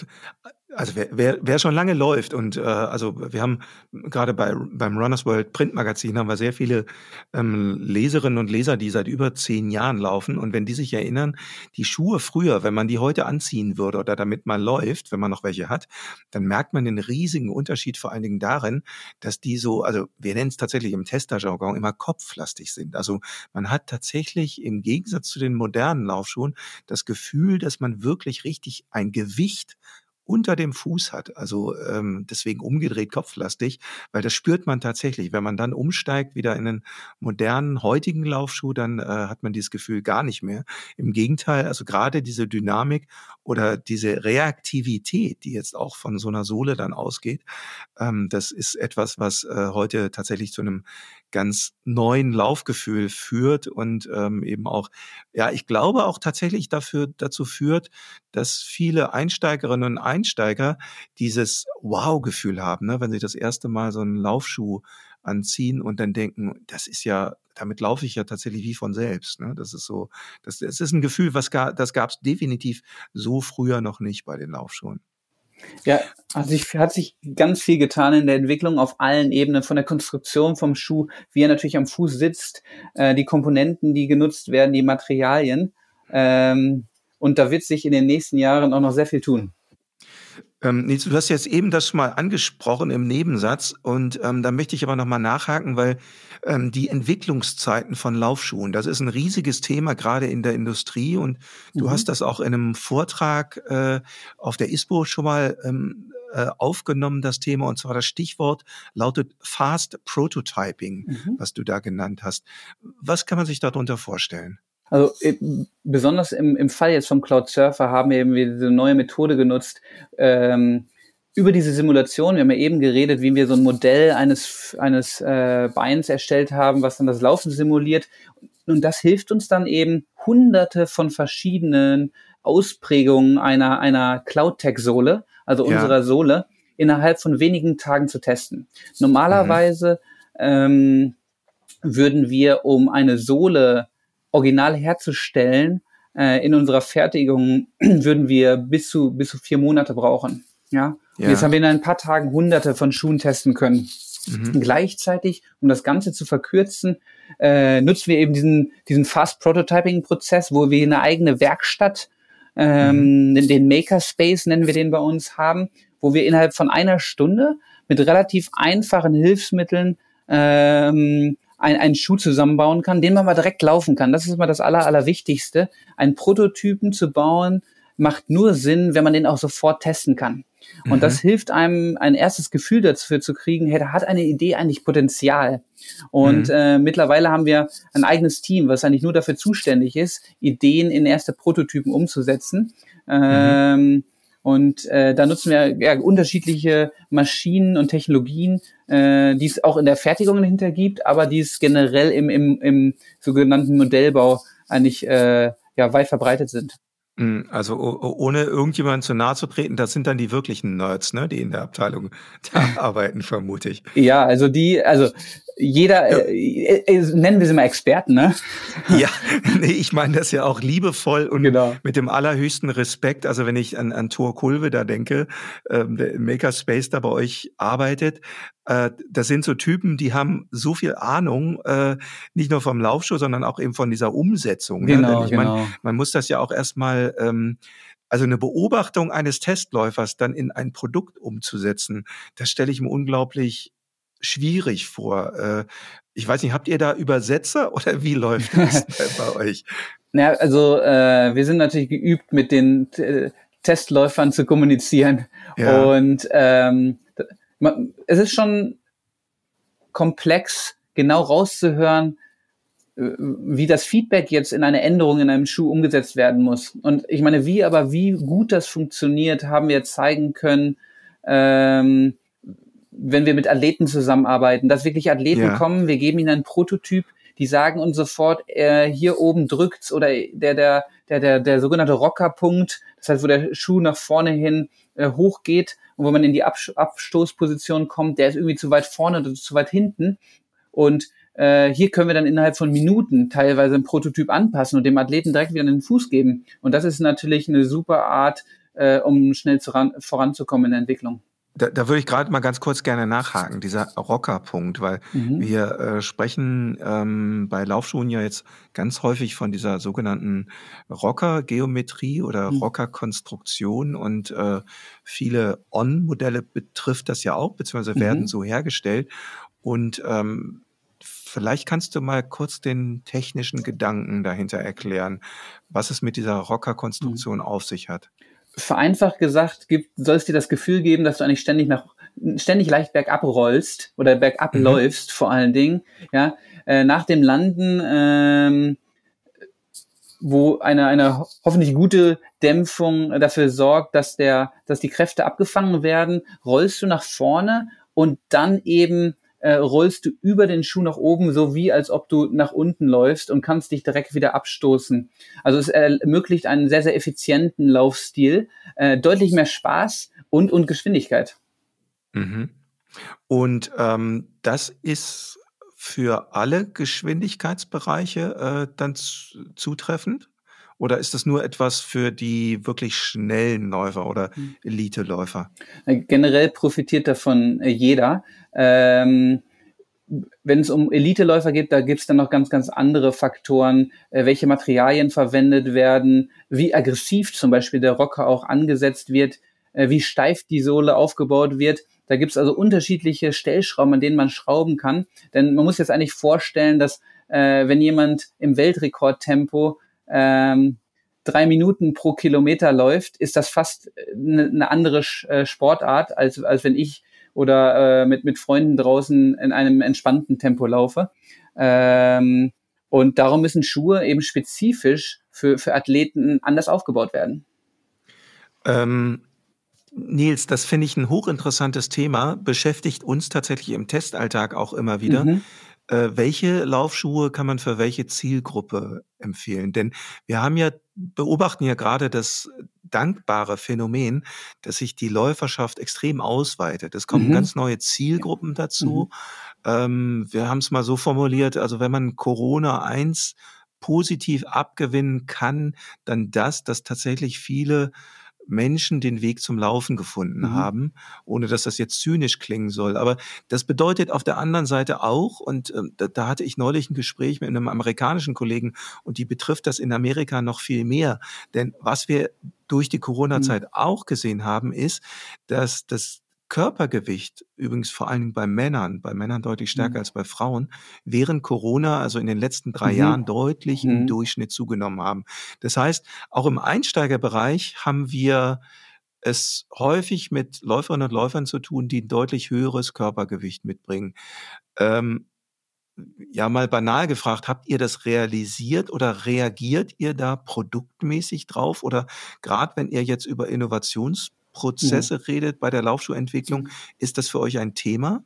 also wer, wer, wer schon lange läuft und äh, also wir haben gerade bei beim Runners World Printmagazin haben wir sehr viele ähm, Leserinnen und Leser, die seit über zehn Jahren laufen und wenn die sich erinnern, die Schuhe früher, wenn man die heute anziehen würde oder damit mal läuft, wenn man noch welche hat, dann merkt man den riesigen Unterschied vor allen Dingen darin, dass die so, also wir nennen es tatsächlich im Testerjargon immer kopflastig sind. Also man hat tatsächlich im Gegensatz zu den modernen Laufschuhen das Gefühl, dass man wirklich richtig ein Gewicht unter dem Fuß hat. Also ähm, deswegen umgedreht kopflastig, weil das spürt man tatsächlich. Wenn man dann umsteigt wieder in einen modernen, heutigen Laufschuh, dann äh, hat man dieses Gefühl gar nicht mehr. Im Gegenteil, also gerade diese Dynamik oder diese Reaktivität, die jetzt auch von so einer Sohle dann ausgeht, ähm, das ist etwas, was äh, heute tatsächlich zu einem ganz neuen Laufgefühl führt und ähm, eben auch, ja, ich glaube auch tatsächlich dafür, dazu führt, dass viele Einsteigerinnen und Einsteiger dieses Wow-Gefühl haben, ne, wenn sie das erste Mal so einen Laufschuh anziehen und dann denken, das ist ja, damit laufe ich ja tatsächlich wie von selbst. Ne? Das ist so, das, das ist ein Gefühl, was gar, das gab es definitiv so früher noch nicht bei den Laufschuhen. Ja, also ich, hat sich ganz viel getan in der Entwicklung auf allen Ebenen, von der Konstruktion vom Schuh, wie er natürlich am Fuß sitzt, äh, die Komponenten, die genutzt werden, die Materialien. Ähm, und da wird sich in den nächsten Jahren auch noch sehr viel tun. Ähm, Nils, du hast jetzt eben das mal angesprochen im Nebensatz und ähm, da möchte ich aber nochmal nachhaken, weil ähm, die Entwicklungszeiten von Laufschuhen, das ist ein riesiges Thema gerade in der Industrie und du mhm. hast das auch in einem Vortrag äh, auf der ISPO schon mal ähm, äh, aufgenommen, das Thema, und zwar das Stichwort lautet Fast Prototyping, mhm. was du da genannt hast. Was kann man sich darunter vorstellen? Also äh, besonders im, im Fall jetzt vom Cloud Surfer haben wir eben diese neue Methode genutzt, ähm, über diese Simulation, wir haben ja eben geredet, wie wir so ein Modell eines, eines äh, Beins erstellt haben, was dann das Laufen simuliert. Und das hilft uns dann eben, hunderte von verschiedenen Ausprägungen einer, einer Cloud-Tech-Sohle, also ja. unserer Sohle, innerhalb von wenigen Tagen zu testen. Normalerweise mhm. ähm, würden wir, um eine Sohle original herzustellen, äh, in unserer Fertigung würden wir bis zu, bis zu vier Monate brauchen. Ja, ja. Jetzt haben wir in ein paar Tagen hunderte von Schuhen testen können. Mhm. Gleichzeitig, um das Ganze zu verkürzen, äh, nutzen wir eben diesen, diesen Fast Prototyping Prozess, wo wir eine eigene Werkstatt, ähm, mhm. den Makerspace nennen wir den bei uns haben, wo wir innerhalb von einer Stunde mit relativ einfachen Hilfsmitteln ähm, ein, einen Schuh zusammenbauen kann, den man mal direkt laufen kann. Das ist immer das Aller, Allerwichtigste. Einen Prototypen zu bauen, macht nur Sinn, wenn man den auch sofort testen kann. Und mhm. das hilft einem, ein erstes Gefühl dafür zu kriegen, hey, da hat eine Idee eigentlich Potenzial. Und mhm. äh, mittlerweile haben wir ein eigenes Team, was eigentlich nur dafür zuständig ist, Ideen in erste Prototypen umzusetzen. Mhm. Ähm, und äh, da nutzen wir ja, unterschiedliche Maschinen und Technologien, äh, die es auch in der Fertigung dahinter gibt, aber die es generell im, im, im sogenannten Modellbau eigentlich äh, ja, weit verbreitet sind. Hm, also ohne irgendjemanden zu nahe zu treten, das sind dann die wirklichen Nerds, ne, die in der Abteilung da arbeiten, vermute ich. Ja, also die, also jeder, ja. äh, äh, nennen wir sie mal Experten, ne? Ja, nee, ich meine das ja auch liebevoll und genau. mit dem allerhöchsten Respekt. Also wenn ich an, an Thor Kulve da denke, ähm, der Makerspace da bei euch arbeitet, äh, das sind so Typen, die haben so viel Ahnung, äh, nicht nur vom Laufschuh, sondern auch eben von dieser Umsetzung. Ne? Genau, ne? ich genau. Mein, man muss das ja auch erstmal ähm, also eine Beobachtung eines Testläufers dann in ein Produkt umzusetzen, das stelle ich mir unglaublich schwierig vor. Äh, ich weiß nicht, habt ihr da Übersetzer oder wie läuft das bei euch? Ja, also äh, wir sind natürlich geübt, mit den äh, Testläufern zu kommunizieren. Ja. Und ähm, es ist schon komplex, genau rauszuhören, wie das Feedback jetzt in eine Änderung in einem Schuh umgesetzt werden muss. Und ich meine, wie aber wie gut das funktioniert, haben wir zeigen können, ähm, wenn wir mit Athleten zusammenarbeiten, dass wirklich Athleten ja. kommen, wir geben ihnen einen Prototyp, die sagen uns sofort, äh, hier oben drückt's oder der, der, der, der, der sogenannte Rockerpunkt, das heißt, wo der Schuh nach vorne hin äh, hochgeht und wo man in die Abs Abstoßposition kommt, der ist irgendwie zu weit vorne oder zu weit hinten. Und äh, hier können wir dann innerhalb von Minuten teilweise ein Prototyp anpassen und dem Athleten direkt wieder einen Fuß geben. Und das ist natürlich eine super Art, äh, um schnell zu ran, voranzukommen in der Entwicklung. Da, da würde ich gerade mal ganz kurz gerne nachhaken, dieser Rockerpunkt, weil mhm. wir äh, sprechen ähm, bei Laufschuhen ja jetzt ganz häufig von dieser sogenannten Rocker-Geometrie oder mhm. Rocker-Konstruktion und äh, viele On-Modelle betrifft das ja auch, beziehungsweise werden mhm. so hergestellt. Und ähm, vielleicht kannst du mal kurz den technischen Gedanken dahinter erklären, was es mit dieser Rocker-Konstruktion mhm. auf sich hat vereinfacht gesagt gibt, soll es dir das Gefühl geben, dass du eigentlich ständig nach ständig leicht bergab rollst oder bergab mhm. läufst vor allen Dingen, ja, äh, nach dem Landen, ähm, wo eine, eine hoffentlich gute Dämpfung dafür sorgt, dass der, dass die Kräfte abgefangen werden, rollst du nach vorne und dann eben äh, rollst du über den Schuh nach oben, so wie als ob du nach unten läufst und kannst dich direkt wieder abstoßen. Also es ermöglicht einen sehr, sehr effizienten Laufstil, äh, deutlich mehr Spaß und, und Geschwindigkeit. Mhm. Und ähm, das ist für alle Geschwindigkeitsbereiche äh, dann zutreffend? Oder ist das nur etwas für die wirklich schnellen Läufer oder hm. Elite-Läufer? Generell profitiert davon äh, jeder. Ähm, wenn es um Elite-Läufer geht, da gibt es dann noch ganz, ganz andere Faktoren, äh, welche Materialien verwendet werden, wie aggressiv zum Beispiel der Rocker auch angesetzt wird, äh, wie steif die Sohle aufgebaut wird. Da gibt es also unterschiedliche Stellschrauben, an denen man schrauben kann. Denn man muss jetzt eigentlich vorstellen, dass äh, wenn jemand im Weltrekordtempo ähm, drei Minuten pro Kilometer läuft, ist das fast eine, äh, eine andere äh, Sportart, als, als wenn ich oder äh, mit, mit Freunden draußen in einem entspannten Tempo laufe. Ähm, Und darum müssen Schuhe eben spezifisch für, für Athleten anders aufgebaut werden. Ähm, Nils, das finde ich ein hochinteressantes Thema, beschäftigt uns tatsächlich im Testalltag auch immer wieder. Mhm. Äh, welche Laufschuhe kann man für welche Zielgruppe empfehlen? Denn wir haben ja, beobachten ja gerade das dankbare Phänomen, dass sich die Läuferschaft extrem ausweitet. Es kommen mhm. ganz neue Zielgruppen dazu. Mhm. Ähm, wir haben es mal so formuliert, also wenn man Corona 1 positiv abgewinnen kann, dann das, dass tatsächlich viele Menschen den Weg zum Laufen gefunden mhm. haben, ohne dass das jetzt zynisch klingen soll. Aber das bedeutet auf der anderen Seite auch, und äh, da, da, hatte ich neulich ein Gespräch mit einem amerikanischen Kollegen, und die betrifft das in Amerika noch viel mehr. Denn was wir durch die Corona-Zeit mhm. auch gesehen haben, ist, dass das Körpergewicht, übrigens vor allen Dingen bei Männern, bei Männern deutlich stärker mhm. als bei Frauen, während Corona, also in den letzten drei mhm. Jahren, deutlich mhm. im Durchschnitt zugenommen haben. Das heißt, auch im Einsteigerbereich haben wir es häufig mit Läuferinnen und Läufern zu tun, die ein deutlich höheres Körpergewicht mitbringen. Ähm, ja, mal banal gefragt, habt ihr das realisiert oder reagiert ihr da produktmäßig drauf? Oder gerade wenn ihr jetzt über Innovations Prozesse mhm. redet bei der Laufschuhentwicklung. Ist das für euch ein Thema?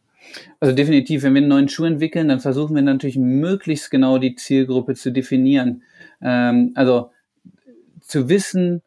Also definitiv, wenn wir einen neuen Schuh entwickeln, dann versuchen wir natürlich möglichst genau die Zielgruppe zu definieren. Ähm, also zu wissen,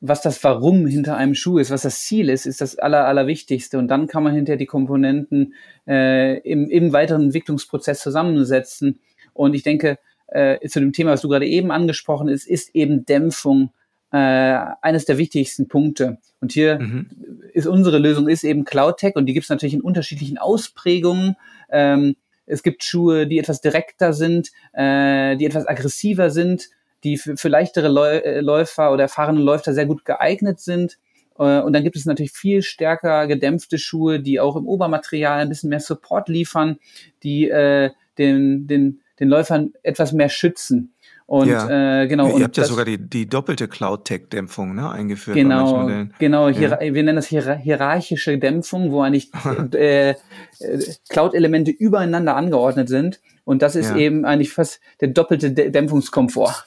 was das Warum hinter einem Schuh ist, was das Ziel ist, ist das Aller, Allerwichtigste. Und dann kann man hinterher die Komponenten äh, im, im weiteren Entwicklungsprozess zusammensetzen. Und ich denke, äh, zu dem Thema, was du gerade eben angesprochen hast, ist eben Dämpfung äh, eines der wichtigsten Punkte. Und hier mhm. ist unsere Lösung ist eben Cloud Tech und die gibt es natürlich in unterschiedlichen Ausprägungen. Ähm, es gibt Schuhe, die etwas direkter sind, äh, die etwas aggressiver sind, die für, für leichtere Läu äh, Läufer oder erfahrene Läufer sehr gut geeignet sind. Äh, und dann gibt es natürlich viel stärker gedämpfte Schuhe, die auch im Obermaterial ein bisschen mehr Support liefern, die äh, den, den, den Läufern etwas mehr schützen. Und ja. äh, genau. Ihr und habt ja sogar die, die doppelte Cloud-Tech-Dämpfung ne, eingeführt. Genau, genau. Ja. wir nennen das hier, hierarchische Dämpfung, wo eigentlich äh, äh, Cloud-Elemente übereinander angeordnet sind. Und das ist ja. eben eigentlich fast der doppelte Dämpfungskomfort.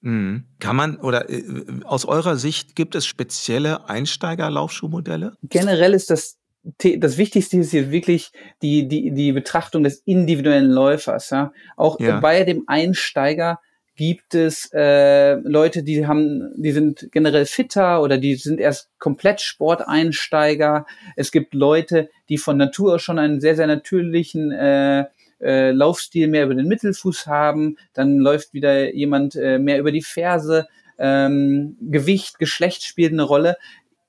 Mhm. Kann man oder äh, aus eurer Sicht gibt es spezielle Einsteiger-Laufschuhmodelle? Generell ist das das Wichtigste ist hier wirklich die, die, die Betrachtung des individuellen Läufers. Ja? Auch ja. bei dem Einsteiger gibt es äh, Leute, die haben, die sind generell fitter oder die sind erst komplett Sporteinsteiger. Es gibt Leute, die von Natur aus schon einen sehr, sehr natürlichen äh, äh, Laufstil mehr über den Mittelfuß haben. Dann läuft wieder jemand äh, mehr über die Ferse. Ähm, Gewicht, Geschlecht spielt eine Rolle.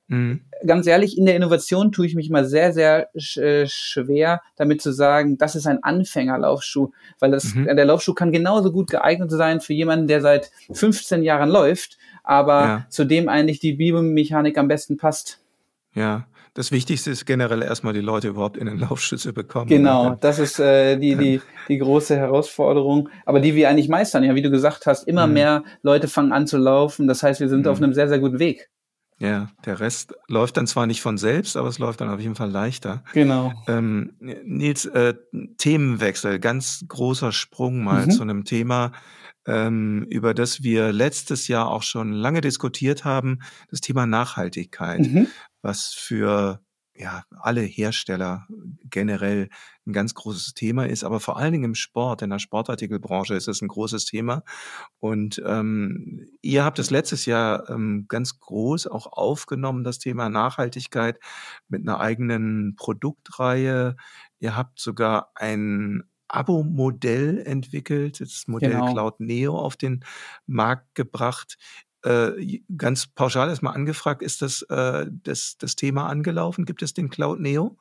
Mhm. Ganz ehrlich, in der Innovation tue ich mich mal sehr, sehr sch äh, schwer, damit zu sagen, das ist ein Anfängerlaufschuh, weil das, mhm. der Laufschuh kann genauso gut geeignet sein für jemanden, der seit 15 Jahren läuft, aber ja. zu dem eigentlich die Biomechanik am besten passt. Ja, das Wichtigste ist generell erstmal die Leute überhaupt in den Laufschuh zu bekommen. Genau, das ist äh, die, die, die große Herausforderung, aber die wir eigentlich meistern. Ja, wie du gesagt hast, immer mhm. mehr Leute fangen an zu laufen. Das heißt, wir sind mhm. auf einem sehr, sehr guten Weg. Ja, der Rest läuft dann zwar nicht von selbst, aber es läuft dann auf jeden Fall leichter. Genau. Ähm, Nils, äh, Themenwechsel, ganz großer Sprung mal mhm. zu einem Thema, ähm, über das wir letztes Jahr auch schon lange diskutiert haben, das Thema Nachhaltigkeit, mhm. was für ja, alle Hersteller generell ein ganz großes Thema ist, aber vor allen Dingen im Sport, in der Sportartikelbranche ist es ein großes Thema. Und ähm, ihr habt es letztes Jahr ähm, ganz groß auch aufgenommen, das Thema Nachhaltigkeit mit einer eigenen Produktreihe. Ihr habt sogar ein Abo-Modell entwickelt, das Modell genau. Cloud Neo auf den Markt gebracht. Äh, ganz pauschal erstmal angefragt, ist das, äh, das, das Thema angelaufen? Gibt es den Cloud Neo?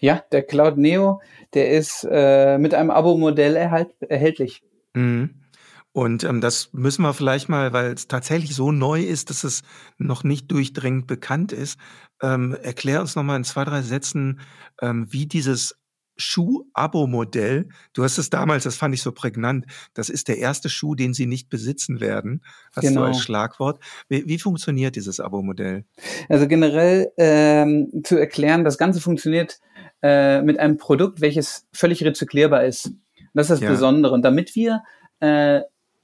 Ja, der Cloud Neo, der ist äh, mit einem Abo-Modell erhältlich. Mhm. Und ähm, das müssen wir vielleicht mal, weil es tatsächlich so neu ist, dass es noch nicht durchdringend bekannt ist, ähm, erklär uns nochmal in zwei, drei Sätzen, ähm, wie dieses Schuh-Abo-Modell. Du hast es damals, das fand ich so prägnant, das ist der erste Schuh, den sie nicht besitzen werden. Hast genau. du als Schlagwort. Wie, wie funktioniert dieses Abo-Modell? Also generell ähm, zu erklären, das Ganze funktioniert äh, mit einem Produkt, welches völlig rezyklierbar ist. das ist das Ja. Besondere. Und damit wir äh,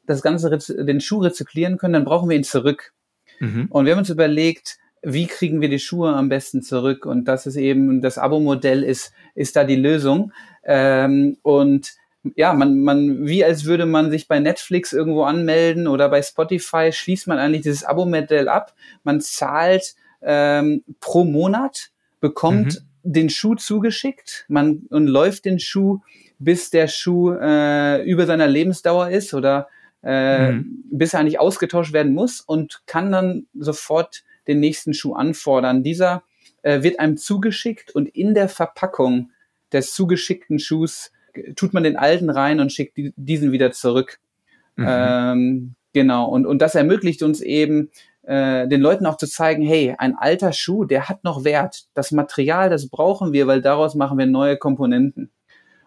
das Ganze, den Schuh rezyklieren können, dann brauchen wir ihn zurück. Mhm. Und wir haben uns überlegt, wie kriegen wir die Schuhe am besten zurück? Und das ist eben, das Abo-Modell ist, ist da die Lösung. Ähm, und ja, man, man, wie als würde man sich bei Netflix irgendwo anmelden oder bei Spotify, schließt man eigentlich dieses Abo-Modell ab. Man zahlt ähm, pro Monat, bekommt den Schuh zugeschickt man, und läuft den Schuh, bis der Schuh äh, über seiner Lebensdauer ist oder äh, Mhm. bis er eigentlich ausgetauscht werden muss und kann dann sofort den nächsten Schuh anfordern. Dieser äh, wird einem zugeschickt und in der Verpackung des zugeschickten Schuhs tut man den alten rein und schickt die, diesen wieder zurück. Mhm. Ähm, genau, und, und das ermöglicht uns eben, äh, den Leuten auch zu zeigen, hey, ein alter Schuh, der hat noch Wert. Das Material, das brauchen wir, weil daraus machen wir neue Komponenten.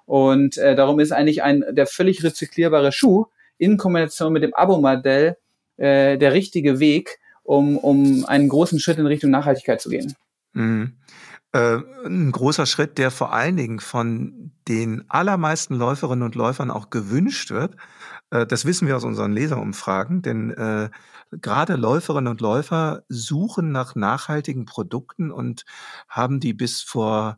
Und äh, darum ist eigentlich ein der völlig rezyklierbare Schuh in Kombination mit dem Abo-Modell äh, der richtige Weg, um, um einen großen Schritt in Richtung Nachhaltigkeit zu gehen. Mhm. Äh, ein großer Schritt, der vor allen Dingen von den allermeisten Läuferinnen und Läufern auch gewünscht wird. Äh, das wissen wir aus unseren Leserumfragen, denn äh, gerade Läuferinnen und Läufer suchen nach nachhaltigen Produkten und haben die bis vor,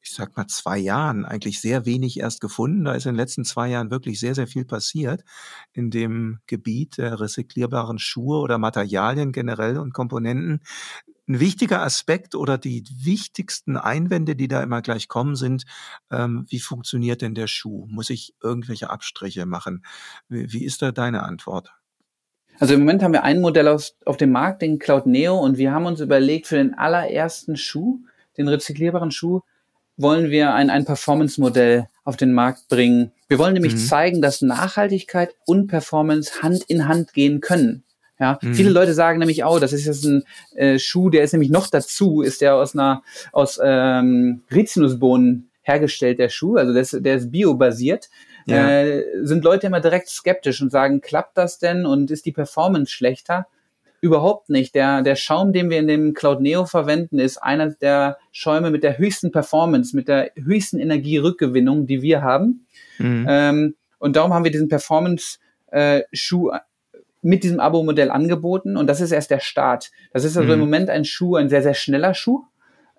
ich sag mal, zwei Jahren eigentlich sehr wenig erst gefunden. Da ist in den letzten zwei Jahren wirklich sehr, sehr viel passiert in dem Gebiet der recyclierbaren Schuhe oder Materialien generell und Komponenten. Ein wichtiger Aspekt oder die wichtigsten Einwände, die da immer gleich kommen, sind, ähm, wie funktioniert denn der Schuh? Muss ich irgendwelche Abstriche machen? Wie, wie ist da deine Antwort? Also im Moment haben wir ein Modell aus, auf dem Markt, den Cloud Neo, und wir haben uns überlegt, für den allerersten Schuh, den rezyklierbaren Schuh, wollen wir ein, ein Performance-Modell auf den Markt bringen. Wir wollen nämlich Mhm. zeigen, dass Nachhaltigkeit und Performance Hand in Hand gehen können. Ja, Mhm. viele Leute sagen nämlich, oh, das ist jetzt ein äh, Schuh, der ist nämlich noch dazu, ist der aus einer aus ähm, Rizinusbohnen hergestellt, der Schuh, also der ist, der ist biobasiert. Ja. Äh, sind Leute immer direkt skeptisch und sagen, klappt das denn und ist die Performance schlechter? Überhaupt nicht. Der, der Schaum, den wir in dem Cloud Neo verwenden, ist einer der Schäume mit der höchsten Performance, mit der höchsten Energierückgewinnung, die wir haben. Mhm. Ähm, und darum haben wir diesen Performance-Schuh mit diesem Abo-Modell angeboten. Und das ist erst der Start. Das ist also Mhm. im Moment ein Schuh, ein sehr, sehr schneller Schuh.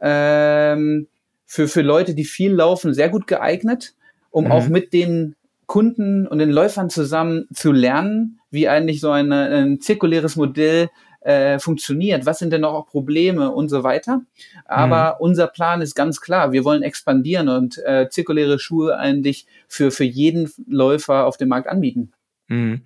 Ähm, für, für Leute, die viel laufen, sehr gut geeignet, um Mhm. auch mit den Kunden und den Läufern zusammen zu lernen, wie eigentlich so eine, ein zirkuläres Modell äh, funktioniert, was sind denn noch auch Probleme und so weiter. Aber unser Plan ist ganz klar, wir wollen expandieren und äh, zirkuläre Schuhe eigentlich für, für jeden Läufer auf dem Markt anbieten. Mhm.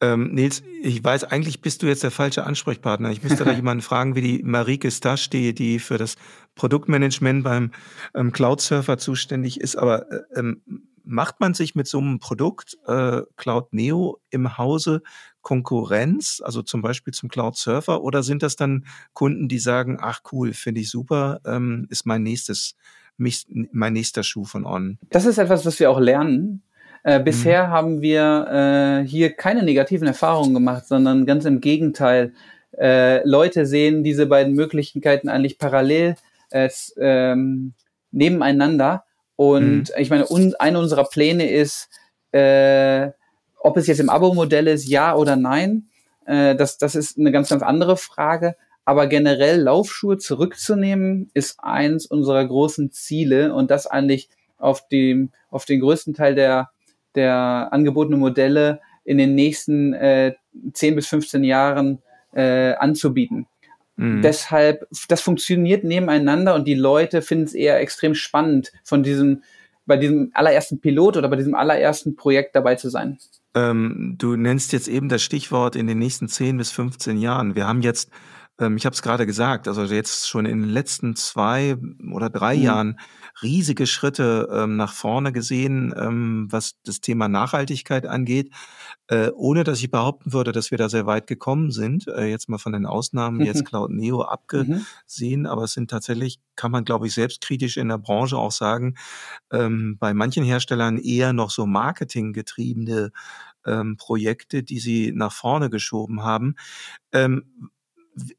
Ähm, Nils, ich weiß, eigentlich bist du jetzt der falsche Ansprechpartner. Ich müsste da jemanden fragen, wie die Marike Stasch, die, die für das Produktmanagement beim ähm, Cloud Surfer zuständig ist. Aber äh, ähm, macht man sich mit so einem Produkt äh, Cloud Neo im Hause Konkurrenz, also zum Beispiel zum Cloud Surfer, oder sind das dann Kunden, die sagen, ach cool, finde ich super, ähm, ist mein nächstes, mich, mein nächster Schuh von On? Das ist etwas, was wir auch lernen. Äh, bisher haben wir äh, hier keine negativen Erfahrungen gemacht, sondern ganz im Gegenteil. Äh, Leute sehen diese beiden Möglichkeiten eigentlich parallel äh, ähm, nebeneinander. Und ich meine, un einer unserer Pläne ist, äh, ob es jetzt im Abo-Modell ist, ja oder nein. Äh, das, das ist eine ganz, ganz andere Frage. Aber generell Laufschuhe zurückzunehmen, ist eins unserer großen Ziele und das eigentlich auf dem, auf den größten Teil der, der angebotenen Modelle in den nächsten äh, 10 bis 15 Jahren äh, anzubieten. Mhm. Deshalb, das funktioniert nebeneinander und die Leute finden es eher extrem spannend, von diesem, bei diesem allerersten Pilot oder bei diesem allerersten Projekt dabei zu sein. Ähm, du nennst jetzt eben das Stichwort in den nächsten 10 bis 15 Jahren. Wir haben jetzt, ähm, ich habe es gerade gesagt, also jetzt schon in den letzten zwei oder drei Mhm. Jahren riesige Schritte ähm, nach vorne gesehen, ähm, was das Thema Nachhaltigkeit angeht, äh, ohne dass ich behaupten würde, dass wir da sehr weit gekommen sind. Äh, jetzt mal von den Ausnahmen, jetzt Cloud Neo abgesehen, Mhm. aber es sind tatsächlich, kann man glaube ich selbstkritisch in der Branche auch sagen, ähm, bei manchen Herstellern eher noch so marketinggetriebene ähm, Projekte, die sie nach vorne geschoben haben. Ähm,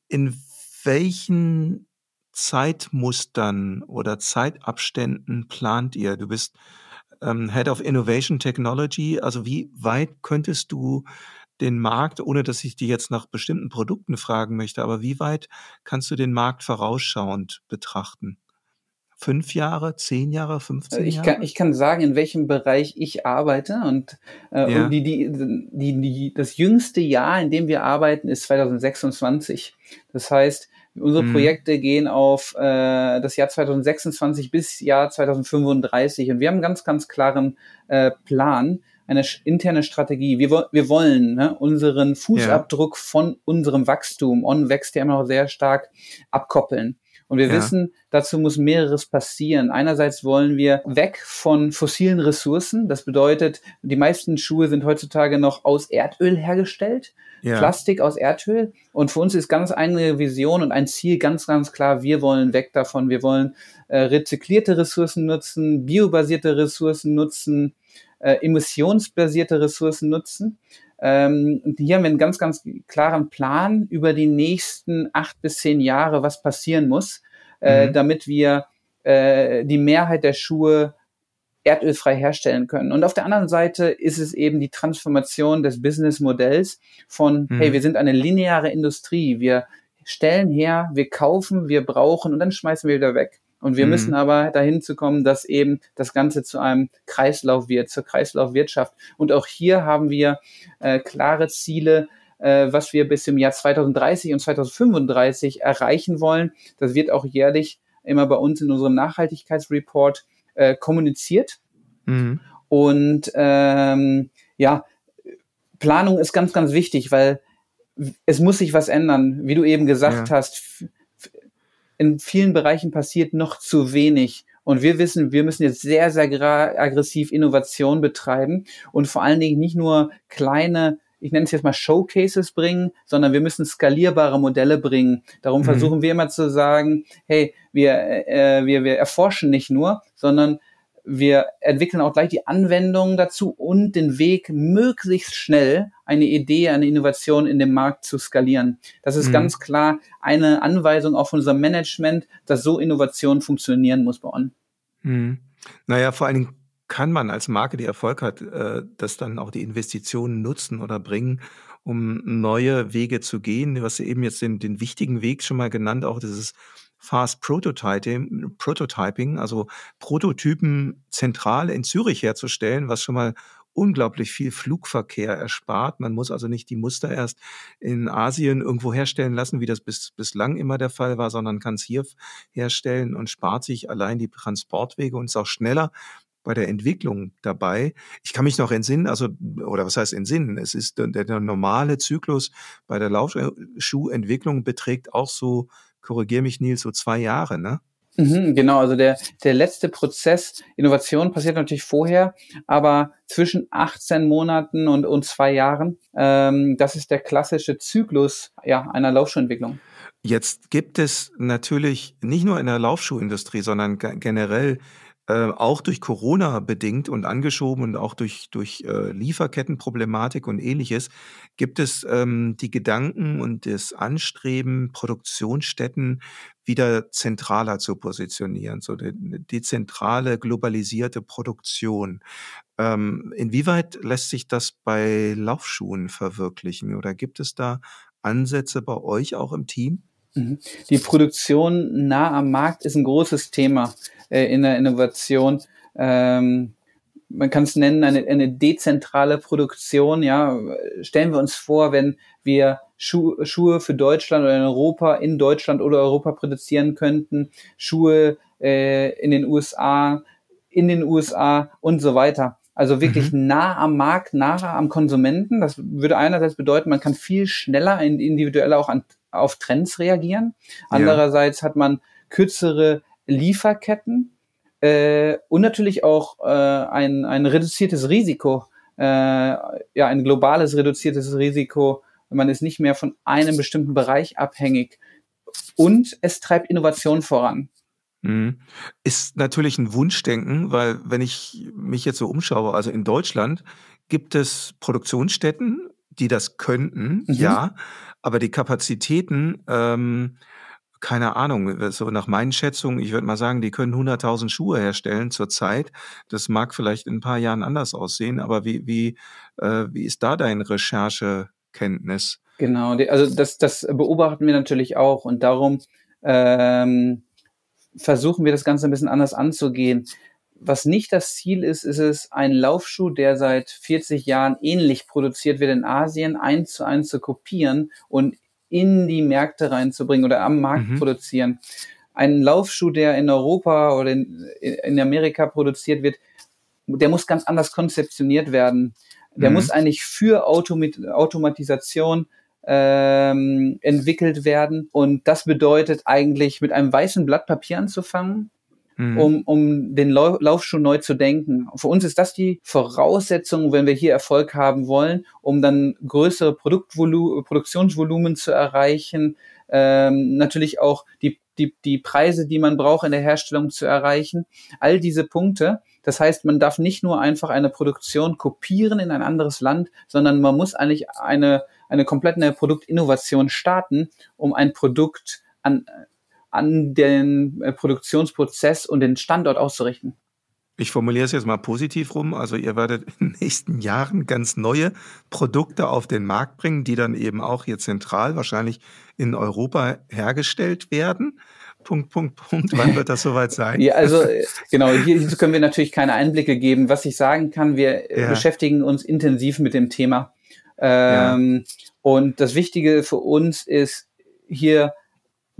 in welchen Zeitmustern oder Zeitabständen plant ihr? Du bist ähm, Head of Innovation Technology. Also wie weit könntest du den Markt, ohne dass ich die jetzt nach bestimmten Produkten fragen möchte, aber wie weit kannst du den Markt vorausschauend betrachten? Fünf Jahre, zehn Jahre, 15 ich Jahre? Kann, ich kann sagen, in welchem Bereich ich arbeite und, äh, ja. und die, die, die, die, das jüngste Jahr, in dem wir arbeiten, ist 2026. Das heißt, unsere mhm. Projekte gehen auf äh, das Jahr 2026 bis Jahr 2035 und wir haben einen ganz, ganz klaren äh, Plan, eine interne Strategie. Wir, wir wollen ne, unseren Fußabdruck ja. von unserem Wachstum, On wächst ja immer noch sehr stark, abkoppeln. Und wir ja. wissen, dazu muss mehreres passieren. Einerseits wollen wir weg von fossilen Ressourcen. Das bedeutet, die meisten Schuhe sind heutzutage noch aus Erdöl hergestellt. Ja. Plastik aus Erdöl. Und für uns ist ganz eine Vision und ein Ziel ganz, ganz klar, wir wollen weg davon. Wir wollen äh, rezyklierte Ressourcen nutzen, biobasierte Ressourcen nutzen, äh, emissionsbasierte Ressourcen nutzen. Ähm, und hier haben wir einen ganz, ganz klaren Plan über die nächsten acht bis zehn Jahre, was passieren muss, äh, mhm. damit wir äh, die Mehrheit der Schuhe erdölfrei herstellen können. Und auf der anderen Seite ist es eben die Transformation des Businessmodells von, mhm. hey, wir sind eine lineare Industrie, wir stellen her, wir kaufen, wir brauchen und dann schmeißen wir wieder weg. Und wir mhm. müssen aber dahin zu kommen, dass eben das Ganze zu einem Kreislauf wird, zur Kreislaufwirtschaft. Und auch hier haben wir äh, klare Ziele, äh, was wir bis im Jahr 2030 und 2035 erreichen wollen. Das wird auch jährlich immer bei uns in unserem Nachhaltigkeitsreport äh, kommuniziert. Mhm. Und ähm, ja, Planung ist ganz, ganz wichtig, weil es muss sich was ändern. Wie du eben gesagt ja. hast, in vielen Bereichen passiert noch zu wenig. Und wir wissen, wir müssen jetzt sehr, sehr aggressiv Innovation betreiben und vor allen Dingen nicht nur kleine ich nenne es jetzt mal Showcases bringen, sondern wir müssen skalierbare Modelle bringen. Darum mhm. versuchen wir immer zu sagen, hey, wir, äh, wir, wir erforschen nicht nur, sondern wir entwickeln auch gleich die Anwendungen dazu und den Weg, möglichst schnell eine Idee, eine Innovation in dem Markt zu skalieren. Das ist mhm. ganz klar eine Anweisung auch von unserem Management, dass so Innovation funktionieren muss bei On. Mhm. Naja, vor allen Dingen kann man als Marke, die Erfolg hat, äh, das dann auch die Investitionen nutzen oder bringen, um neue Wege zu gehen. Du hast eben jetzt den, den wichtigen Weg schon mal genannt, auch dieses Fast Prototyping, Prototyping, also Prototypen zentral in Zürich herzustellen, was schon mal unglaublich viel Flugverkehr erspart. Man muss also nicht die Muster erst in Asien irgendwo herstellen lassen, wie das bis, bislang immer der Fall war, sondern kann es hier herstellen und spart sich allein die Transportwege und ist auch schneller bei der Entwicklung dabei. Ich kann mich noch entsinnen, also, oder was heißt entsinnen? Es ist der, der normale Zyklus bei der Laufschuhentwicklung beträgt auch so korrigier mich Nils, so zwei Jahre, ne? Mhm, genau, also der, der letzte Prozess Innovation passiert natürlich vorher, aber zwischen 18 Monaten und, und zwei Jahren, ähm, das ist der klassische Zyklus ja, einer Laufschuhentwicklung. Jetzt gibt es natürlich nicht nur in der Laufschuhindustrie, sondern generell äh, auch durch Corona bedingt und angeschoben und auch durch, durch äh, Lieferkettenproblematik und ähnliches, gibt es ähm, die Gedanken und das Anstreben, Produktionsstätten wieder zentraler zu positionieren, so die, die zentrale globalisierte Produktion. Ähm, inwieweit lässt sich das bei Laufschuhen verwirklichen oder gibt es da Ansätze bei euch auch im Team? Mhm. Die Produktion nah am Markt ist ein großes Thema äh, in der Innovation. Ähm, man kann es nennen, eine, eine dezentrale Produktion. Ja, stellen wir uns vor, wenn wir Schu Schuhe für Deutschland oder in Europa in Deutschland oder Europa produzieren könnten, Schuhe äh, in den USA, in den USA und so weiter. Also wirklich mhm. nah am Markt, nahe am Konsumenten. Das würde einerseits bedeuten, man kann viel schneller, individuell auch an, auf Trends reagieren. Andererseits ja. hat man kürzere Lieferketten äh, und natürlich auch äh, ein, ein reduziertes Risiko, äh, ja, ein globales reduziertes Risiko. Man ist nicht mehr von einem bestimmten Bereich abhängig. Und es treibt Innovation voran. Mhm. Ist natürlich ein Wunschdenken, weil wenn ich mich jetzt so umschaue, also in Deutschland gibt es Produktionsstätten, die das könnten, mhm. ja, aber die Kapazitäten ähm, keine Ahnung, so nach meinen Schätzungen, ich würde mal sagen, die können 100.000 Schuhe herstellen zurzeit. Das mag vielleicht in ein paar Jahren anders aussehen, aber wie, wie, äh, wie ist da dein Recherchekenntnis? Genau, also das, das beobachten wir natürlich auch und darum ähm, versuchen wir das Ganze ein bisschen anders anzugehen. Was nicht das Ziel ist, ist es, ein Laufschuh, der seit 40 Jahren ähnlich produziert wird in Asien, eins zu eins zu kopieren und in die Märkte reinzubringen oder am Markt mhm. produzieren. Ein Laufschuh, der in Europa oder in, in Amerika produziert wird, der muss ganz anders konzeptioniert werden. Der mhm. muss eigentlich für Automat Automatisation ähm, entwickelt werden. Und das bedeutet eigentlich, mit einem weißen Blatt Papier anzufangen, mhm. um, um den Lau Laufschuh neu zu denken. Für uns ist das die Voraussetzung, wenn wir hier Erfolg haben wollen, um dann größere Produktvolu Produktionsvolumen zu erreichen, ähm, natürlich auch die, die, die Preise, die man braucht in der Herstellung zu erreichen. All diese Punkte. Das heißt, man darf nicht nur einfach eine Produktion kopieren in ein anderes Land, sondern man muss eigentlich eine eine komplette Produktinnovation starten, um ein Produkt an, an den äh, Produktionsprozess und den Standort auszurichten. Ich formuliere es jetzt mal positiv rum. Also ihr werdet in den nächsten Jahren ganz neue Produkte auf den Markt bringen, die dann eben auch hier zentral wahrscheinlich in Europa hergestellt werden. Punkt, Punkt, Punkt. Wann wird das soweit sein? ja, also äh, genau, hier können wir natürlich keine Einblicke geben. Was ich sagen kann, wir ja. beschäftigen uns intensiv mit dem Thema. Ähm, ja. Und das Wichtige für uns ist hier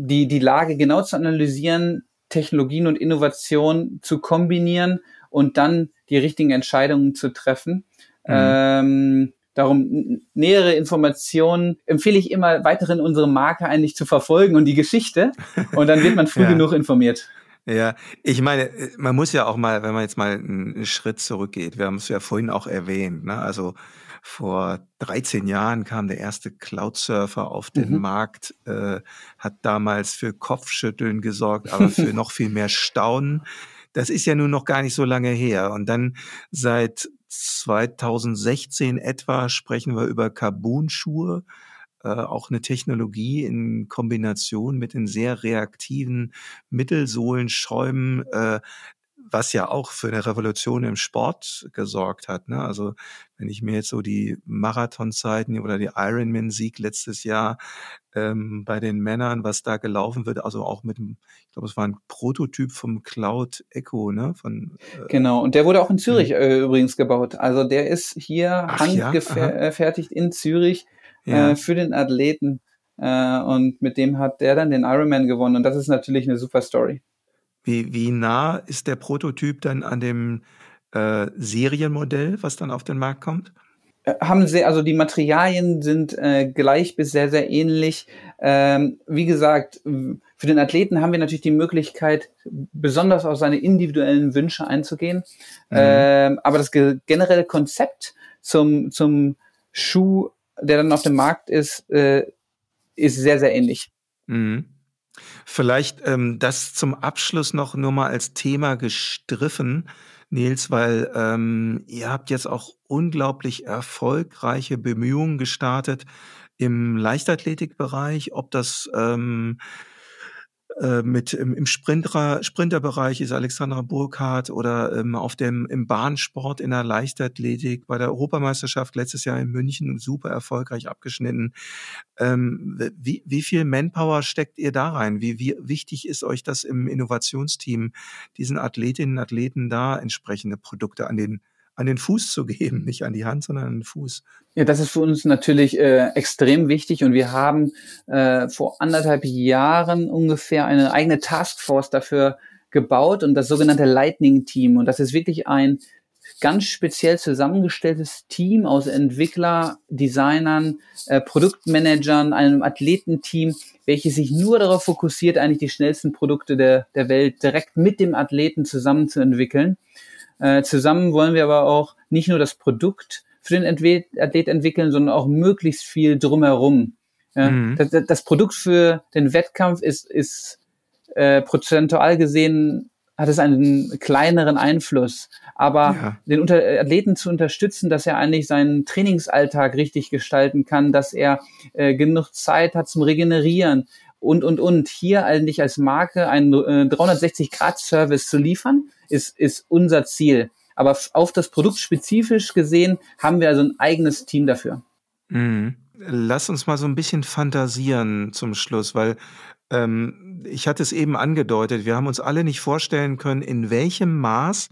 die, die Lage genau zu analysieren, Technologien und Innovation zu kombinieren und dann die richtigen Entscheidungen zu treffen. Mhm. Ähm, darum nähere Informationen empfehle ich immer weiterhin unsere Marke eigentlich zu verfolgen und die Geschichte und dann wird man früh ja. genug informiert. Ja, ich meine, man muss ja auch mal, wenn man jetzt mal einen Schritt zurückgeht, wir haben es ja vorhin auch erwähnt, ne? also vor 13 Jahren kam der erste Cloud-Surfer auf den mhm. Markt, äh, hat damals für Kopfschütteln gesorgt, aber für noch viel mehr Staunen. Das ist ja nun noch gar nicht so lange her. Und dann seit 2016 etwa sprechen wir über Carbon-Schuhe, äh, auch eine Technologie in Kombination mit den sehr reaktiven Mittelsohlenschäumen, äh, was ja auch für eine Revolution im Sport gesorgt hat. Ne? Also wenn ich mir jetzt so die Marathonzeiten oder die Ironman-Sieg letztes Jahr ähm, bei den Männern, was da gelaufen wird, also auch mit dem, ich glaube, es war ein Prototyp vom Cloud Echo, ne? Von, äh, genau, und der wurde auch in Zürich äh, übrigens gebaut. Also der ist hier handgefertigt ja? in Zürich ja. äh, für den Athleten. Äh, und mit dem hat der dann den Ironman gewonnen. Und das ist natürlich eine super Story. Wie, wie nah ist der Prototyp dann an dem äh, Serienmodell, was dann auf den Markt kommt? Äh, haben sehr, also die Materialien sind äh, gleich bis sehr, sehr ähnlich. Ähm, wie gesagt, für den Athleten haben wir natürlich die Möglichkeit, besonders auf seine individuellen Wünsche einzugehen. Mhm. Ähm, aber das ge generelle Konzept zum, zum Schuh, der dann auf dem Markt ist, äh, ist sehr, sehr ähnlich. Mhm. Vielleicht ähm, das zum Abschluss noch nur mal als Thema gestriffen, Nils, weil ähm, ihr habt jetzt auch unglaublich erfolgreiche Bemühungen gestartet im Leichtathletikbereich, ob das ähm, äh, mit im, im Sprinter, Sprinterbereich ist Alexandra Burkhardt oder ähm, auf dem im Bahnsport in der Leichtathletik bei der Europameisterschaft letztes Jahr in München super erfolgreich abgeschnitten. Ähm, wie, wie viel Manpower steckt ihr da rein? Wie, wie wichtig ist euch das im Innovationsteam, diesen Athletinnen und Athleten da entsprechende Produkte an den an den Fuß zu geben, nicht an die Hand, sondern an den Fuß. Ja, das ist für uns natürlich äh, extrem wichtig und wir haben äh, vor anderthalb Jahren ungefähr eine eigene Taskforce dafür gebaut und das sogenannte Lightning Team und das ist wirklich ein ganz speziell zusammengestelltes Team aus Entwickler, Designern, äh, Produktmanagern, einem Athletenteam, welches sich nur darauf fokussiert, eigentlich die schnellsten Produkte der, der Welt direkt mit dem Athleten zusammen zu. Äh, zusammen wollen wir aber auch nicht nur das Produkt für den Athlet entwickeln, sondern auch möglichst viel drumherum. Ja, mhm. das, das, Produkt für den Wettkampf ist, ist äh, prozentual gesehen hat es einen kleineren Einfluss. Aber ja. den Unter Athleten zu unterstützen, dass er eigentlich seinen Trainingsalltag richtig gestalten kann, dass er äh, genug Zeit hat zum Regenerieren und, und, und. Hier eigentlich als Marke einen äh, 360-Grad-Service zu liefern, ist, ist unser Ziel. Aber auf das Produkt spezifisch gesehen haben wir also ein eigenes Team dafür. Mhm. Lass uns mal so ein bisschen fantasieren zum Schluss, weil ähm, ich hatte es eben angedeutet, wir haben uns alle nicht vorstellen können, in welchem Maß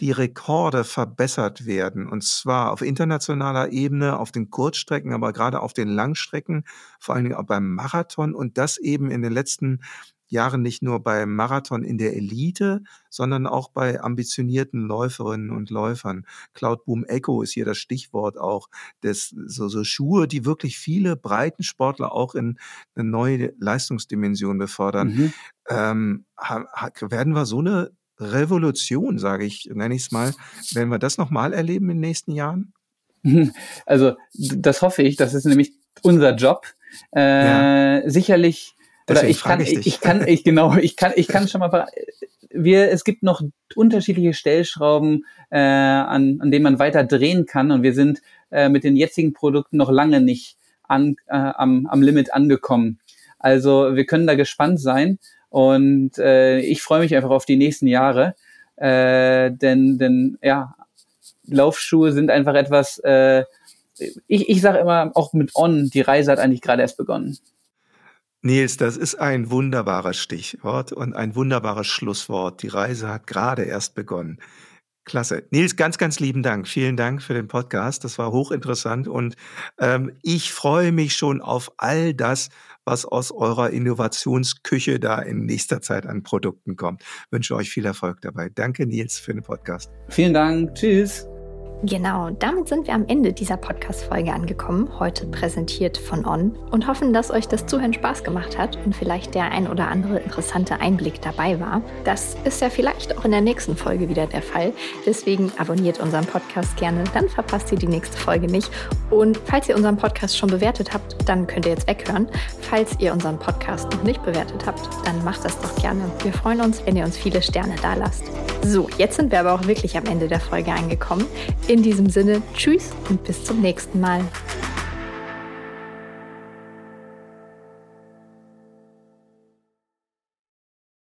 die Rekorde verbessert werden. Und zwar auf internationaler Ebene, auf den Kurzstrecken, aber gerade auf den Langstrecken, vor allen Dingen auch beim Marathon und das eben in den letzten Jahren nicht nur beim Marathon in der Elite, sondern auch bei ambitionierten Läuferinnen und Läufern. Cloudboom Echo ist hier das Stichwort auch des, so, so Schuhe, die wirklich viele Breitensportler auch in eine neue Leistungsdimension befördern. Mhm. Ähm, werden wir so eine Revolution, sage ich, nenne ich es mal, werden wir das nochmal erleben in den nächsten Jahren? Also, das hoffe ich. Das ist nämlich unser Job. Äh, ja. Sicherlich oder ich kann, ich, ich, kann, ich genau, ich kann, ich kann schon mal. Wir, es gibt noch unterschiedliche Stellschrauben, äh, an, an denen man weiter drehen kann, und wir sind äh, mit den jetzigen Produkten noch lange nicht an, äh, am, am Limit angekommen. Also wir können da gespannt sein und äh, ich freue mich einfach auf die nächsten Jahre, äh, denn, denn ja, Laufschuhe sind einfach etwas. Äh, ich, ich sage immer, auch mit On, die Reise hat eigentlich gerade erst begonnen. Nils, das ist ein wunderbares Stichwort und ein wunderbares Schlusswort. Die Reise hat gerade erst begonnen. Klasse. Nils, ganz, ganz lieben Dank. Vielen Dank für den Podcast. Das war hochinteressant und ähm, ich freue mich schon auf all das, was aus eurer Innovationsküche da in nächster Zeit an Produkten kommt. Ich wünsche euch viel Erfolg dabei. Danke, Nils, für den Podcast. Vielen Dank. Tschüss. Genau, damit sind wir am Ende dieser Podcast-Folge angekommen, heute präsentiert von On und hoffen, dass euch das Zuhören Spaß gemacht hat und vielleicht der ein oder andere interessante Einblick dabei war. Das ist ja vielleicht auch in der nächsten Folge wieder der Fall. Deswegen abonniert unseren Podcast gerne, dann verpasst ihr die nächste Folge nicht. Und falls ihr unseren Podcast schon bewertet habt, dann könnt ihr jetzt weghören. Falls ihr unseren Podcast noch nicht bewertet habt, dann macht das doch gerne. Wir freuen uns, wenn ihr uns viele Sterne da lasst. So, jetzt sind wir aber auch wirklich am Ende der Folge angekommen. In diesem Sinne, tschüss und bis zum nächsten Mal.